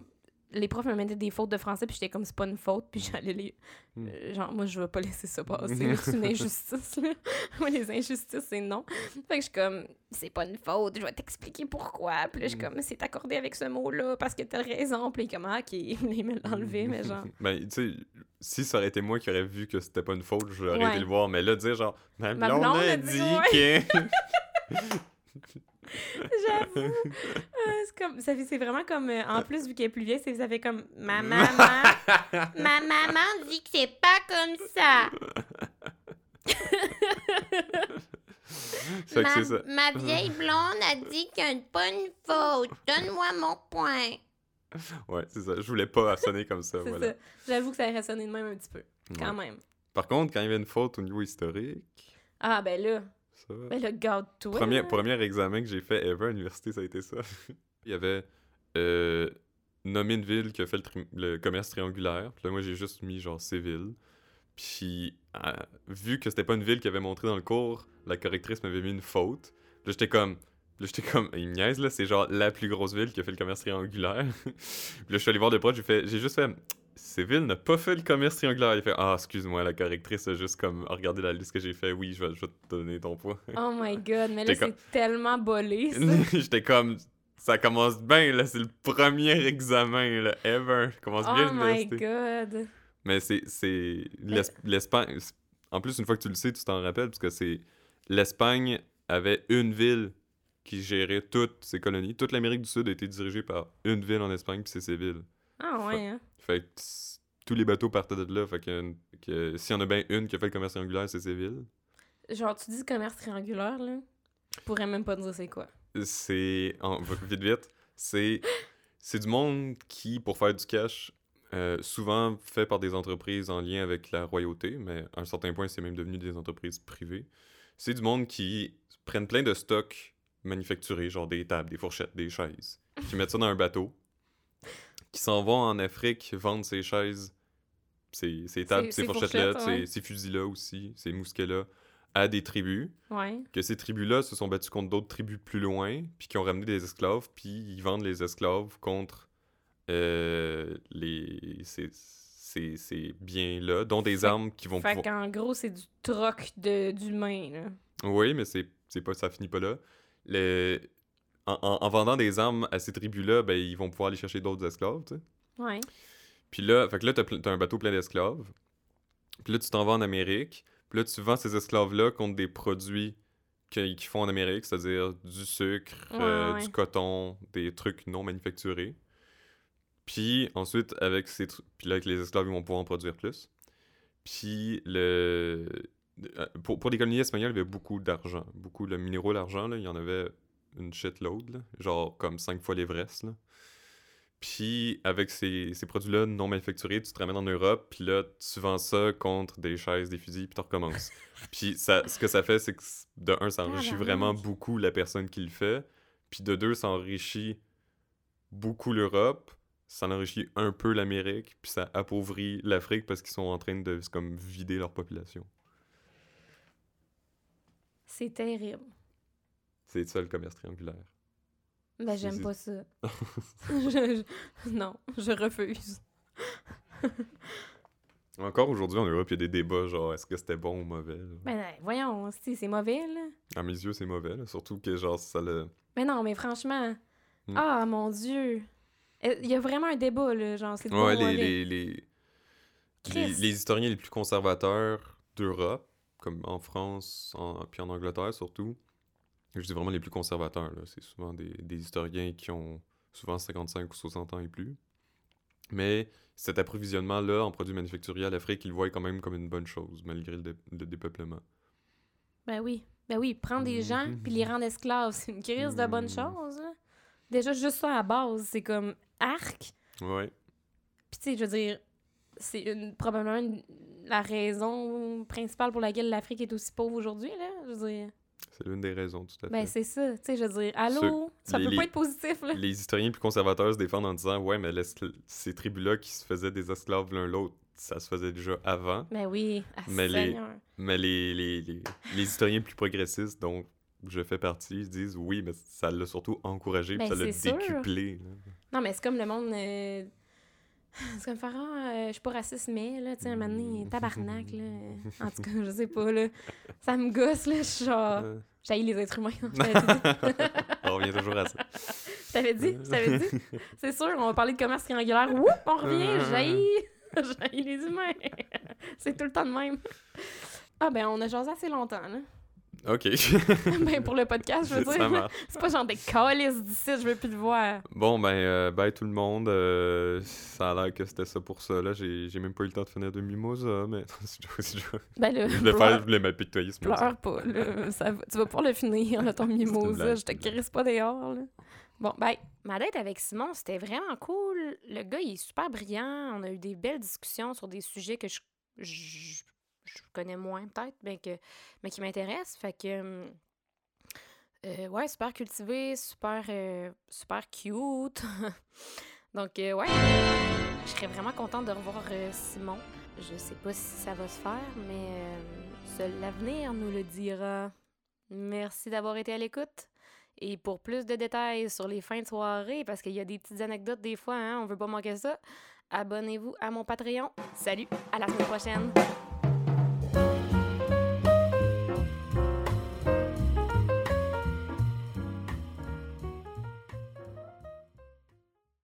Les profs me mettaient des fautes de français, puis j'étais comme, c'est pas une faute, puis j'allais les. Mm. Euh, genre, moi, je vais pas laisser ça passer. C'est une injustice, là. moi, les injustices, c'est non. Fait que je suis comme, c'est pas une faute, je vais t'expliquer pourquoi. Puis là, je suis Mm. comme, c'est accordé avec ce mot-là, parce que t'as raison. Puis comme, ah, ok, il me l'enlever, mais genre. ben, tu sais, si ça aurait été moi qui aurais vu que c'était pas une faute, j'aurais Ouais. été le voir. Mais là, dire genre, ma Ma blonde blonde a dit que. J'avoue. Ah, c'est comme, ça fait, c'est vraiment comme, euh, en plus, vu qu'elle est plus vieille, c'est- ça fait comme, ma maman, ma maman dit que c'est pas comme ça. C'est ça. ma vieille blonde a dit qu'il n'y a pas une faute. Donne-moi mon point. Ouais, c'est ça. Je voulais pas sonner comme ça, C'est voilà. ça. J'avoue que ça aurait sonné de même un petit peu. Quand Ouais. même. Par contre, quand il y avait une faute au niveau historique, Ah, ben là. Ça... Ben là, garde-toi. Premier, premier examen que j'ai fait ever à l'université, ça a été ça. il y avait euh, nommé une ville qui a fait le, tri- le commerce triangulaire. Puis là, moi, j'ai juste mis genre Séville. Puis, euh, vu que c'était pas une ville qui avait montré dans le cours, la correctrice m'avait mis une faute. Là, j'étais comme. Là, j'étais comme, il niaise, là, c'est genre la plus grosse ville qui a fait le commerce triangulaire. Puis là, je suis allé voir de proches, j'ai fait, j'ai juste fait, Séville n'a pas fait le commerce triangulaire. Il fait, ah, excuse-moi, la correctrice a juste comme regardé la liste que j'ai fait, oui, je vais, je vais te donner ton point. Oh my god, mais là, comme- c'est tellement bolé. J'étais comme, ça commence bien, là, c'est le premier examen, là, ever. Ça commence bien Oh my god. Mais c'est, l'Es- l'Espagne, en plus, une fois que tu le sais, tu t'en rappelles, parce que c'est, l'Espagne avait une ville qui gérait toutes ses colonies. Toute l'Amérique du Sud a été dirigée par une ville en Espagne, puis c'est Séville. Ah ouais, hein. Fait que s- tous les bateaux partaient de là, fait que, que s'il y en a bien une qui a fait le commerce triangulaire, c'est Séville. Genre, tu dis commerce triangulaire, là? Je pourrais même pas te dire c'est quoi. c'est vite vite c'est c'est du monde qui pour faire du cash euh, souvent fait par des entreprises en lien avec la royauté mais à un certain point c'est même devenu des entreprises privées c'est du monde qui prennent plein de stocks manufacturés genre des tables des fourchettes des chaises qui mettent ça dans un bateau qui s'en vont en Afrique vendre ces chaises ces, ces tables Ces- ces, ces fourchettes là fourchettes, ouais. ces, ces fusils là aussi ces mousquets là à des tribus Ouais. que ces tribus-là se sont battues contre d'autres tribus plus loin, puis qui ont ramené des esclaves, puis ils vendent les esclaves contre euh, les, ces, ces, ces biens-là, dont des Fait- armes qui vont Fait pouvoir... qu'en gros, c'est du troc d'humains, là. Oui, mais c'est pas, ça finit pas là. En, en- en vendant des armes à ces tribus-là, ben, ils vont pouvoir aller chercher d'autres esclaves, tu sais. Ouais. Puis là, fait que là, t'as, t'as un bateau plein d'esclaves. Puis là, tu t'en vas en Amérique. Puis là, tu vends ces esclaves-là contre des produits qu'ils font en Amérique, c'est-à-dire du sucre, Ouais, euh, ouais. du coton, des trucs non manufacturés. Puis ensuite, avec ces puis là, avec les esclaves, ils vont pouvoir en produire plus. Puis le... euh, Pour, pour les colonies espagnoles, il y avait beaucoup d'argent. Beaucoup de minéraux, l'argent, là, il y en avait une shitload, là, genre comme cinq fois l'Everest. Puis avec ces, ces produits-là non manufacturés, tu te ramènes en Europe, puis là, tu vends ça contre des chaises, des fusils, puis tu recommences. puis ça, ce que ça fait, c'est que de un, ça enrichit vraiment beaucoup la personne qui le fait, puis de deux, ça enrichit beaucoup l'Europe, ça enrichit un peu l'Amérique, puis ça appauvrit l'Afrique parce qu'ils sont en train de comme vider leur population. C'est terrible. C'est ça le commerce triangulaire. Ben, j'aime pas ça. Je- je- Non, je refuse. Encore aujourd'hui en Europe, il y a des débats genre est-ce que c'était bon ou mauvais. là? Ben, ben, voyons, si, c'est mauvais, là. À mes yeux, c'est mauvais, là, surtout que genre ça le. Mais non, mais franchement. Hmm. Ah, mon Dieu. Euh, Il y a vraiment un débat, là. Genre, c'est Ouais, les, les, les, les, les historiens les plus conservateurs d'Europe, comme en France, en, puis en Angleterre surtout, je dis vraiment les plus conservateurs, là, c'est souvent des, des historiens qui ont souvent 55 ou 60 ans et plus. Mais cet approvisionnement-là en produits manufacturiers à l'Afrique, ils le voient quand même comme une bonne chose, malgré le, dé- le dépeuplement. Ben oui. Ben oui, prendre des gens Mhm. puis les rendre esclaves, c'est une crise de bonne Mhm. chose, là. Déjà, juste ça à la base, c'est comme arc. Ouais. Puis, tu sais, je veux dire, c'est une- probablement une- la raison principale pour laquelle l'Afrique est aussi pauvre aujourd'hui, là. Je veux dire, C'est l'une des raisons, tout à fait. ben c'est ça. Tu sais, je veux dire, allô, ça les- peut les- pas être positif, là. les historiens plus conservateurs se défendent en disant Ouais, mais ces tribus-là qui se faisaient des esclaves l'un l'autre, ça se faisait déjà avant. Ben oui, ah, Mais les-. Mais les, les, les, les historiens plus progressistes, dont je fais partie, ils disent oui, mais ça l'a surtout encouragé, puis Ben, ça l'a sûr. décuplé. là. Non, mais c'est comme le monde. euh, C'est comme faire, ah, euh, je suis pas raciste, mais, là, tu sais, un moment donné, tabarnak, là. En tout cas, je sais pas, là. Ça me gosse, là. Je suis genre. J'haïs les êtres humains. On revient toujours à ça. Je t'avais dit, je t'avais dit. C'est sûr, on va parler de commerce triangulaire. Oups, on revient, j'haïs. J'haïs les humains. C'est tout le temps de même. Ah, ben, on a jasé assez longtemps, là. Ok. ben, pour le podcast, je veux dire. C'est pas genre des calices d'ici, je veux plus te voir. Bon, ben, euh, bye tout le monde. Euh, ça a l'air que c'était ça pour ça. Là, j'ai j'ai même pas eu le temps de finir de mimosa, mais. c'est. Ben là, Je voulais pleure, faire, je voulais m'apitoyer ce pleure pas, là. Ça va- tu vas pouvoir le finir, là, ton mimosa. Je te crisse pas dehors, là. Bon, bye. Ma date avec Simon, c'était vraiment cool. Le gars, il est super brillant. On a eu des belles discussions sur des sujets que je, je, je connais moins, peut-être, mais, que, mais qui m'intéressent. Fait que. hum, euh, ouais, super cultivé, super, euh, super cute. Donc, euh, ouais, je serais vraiment contente de revoir euh, Simon. Je sais pas si ça va se faire, mais euh, seul l'avenir nous le dira. Merci d'avoir été à l'écoute. Et pour plus de détails sur les fins de soirée, parce qu'il y a des petites anecdotes des fois, hein, on veut pas manquer ça, abonnez-vous à mon Patreon. Salut, à la semaine prochaine.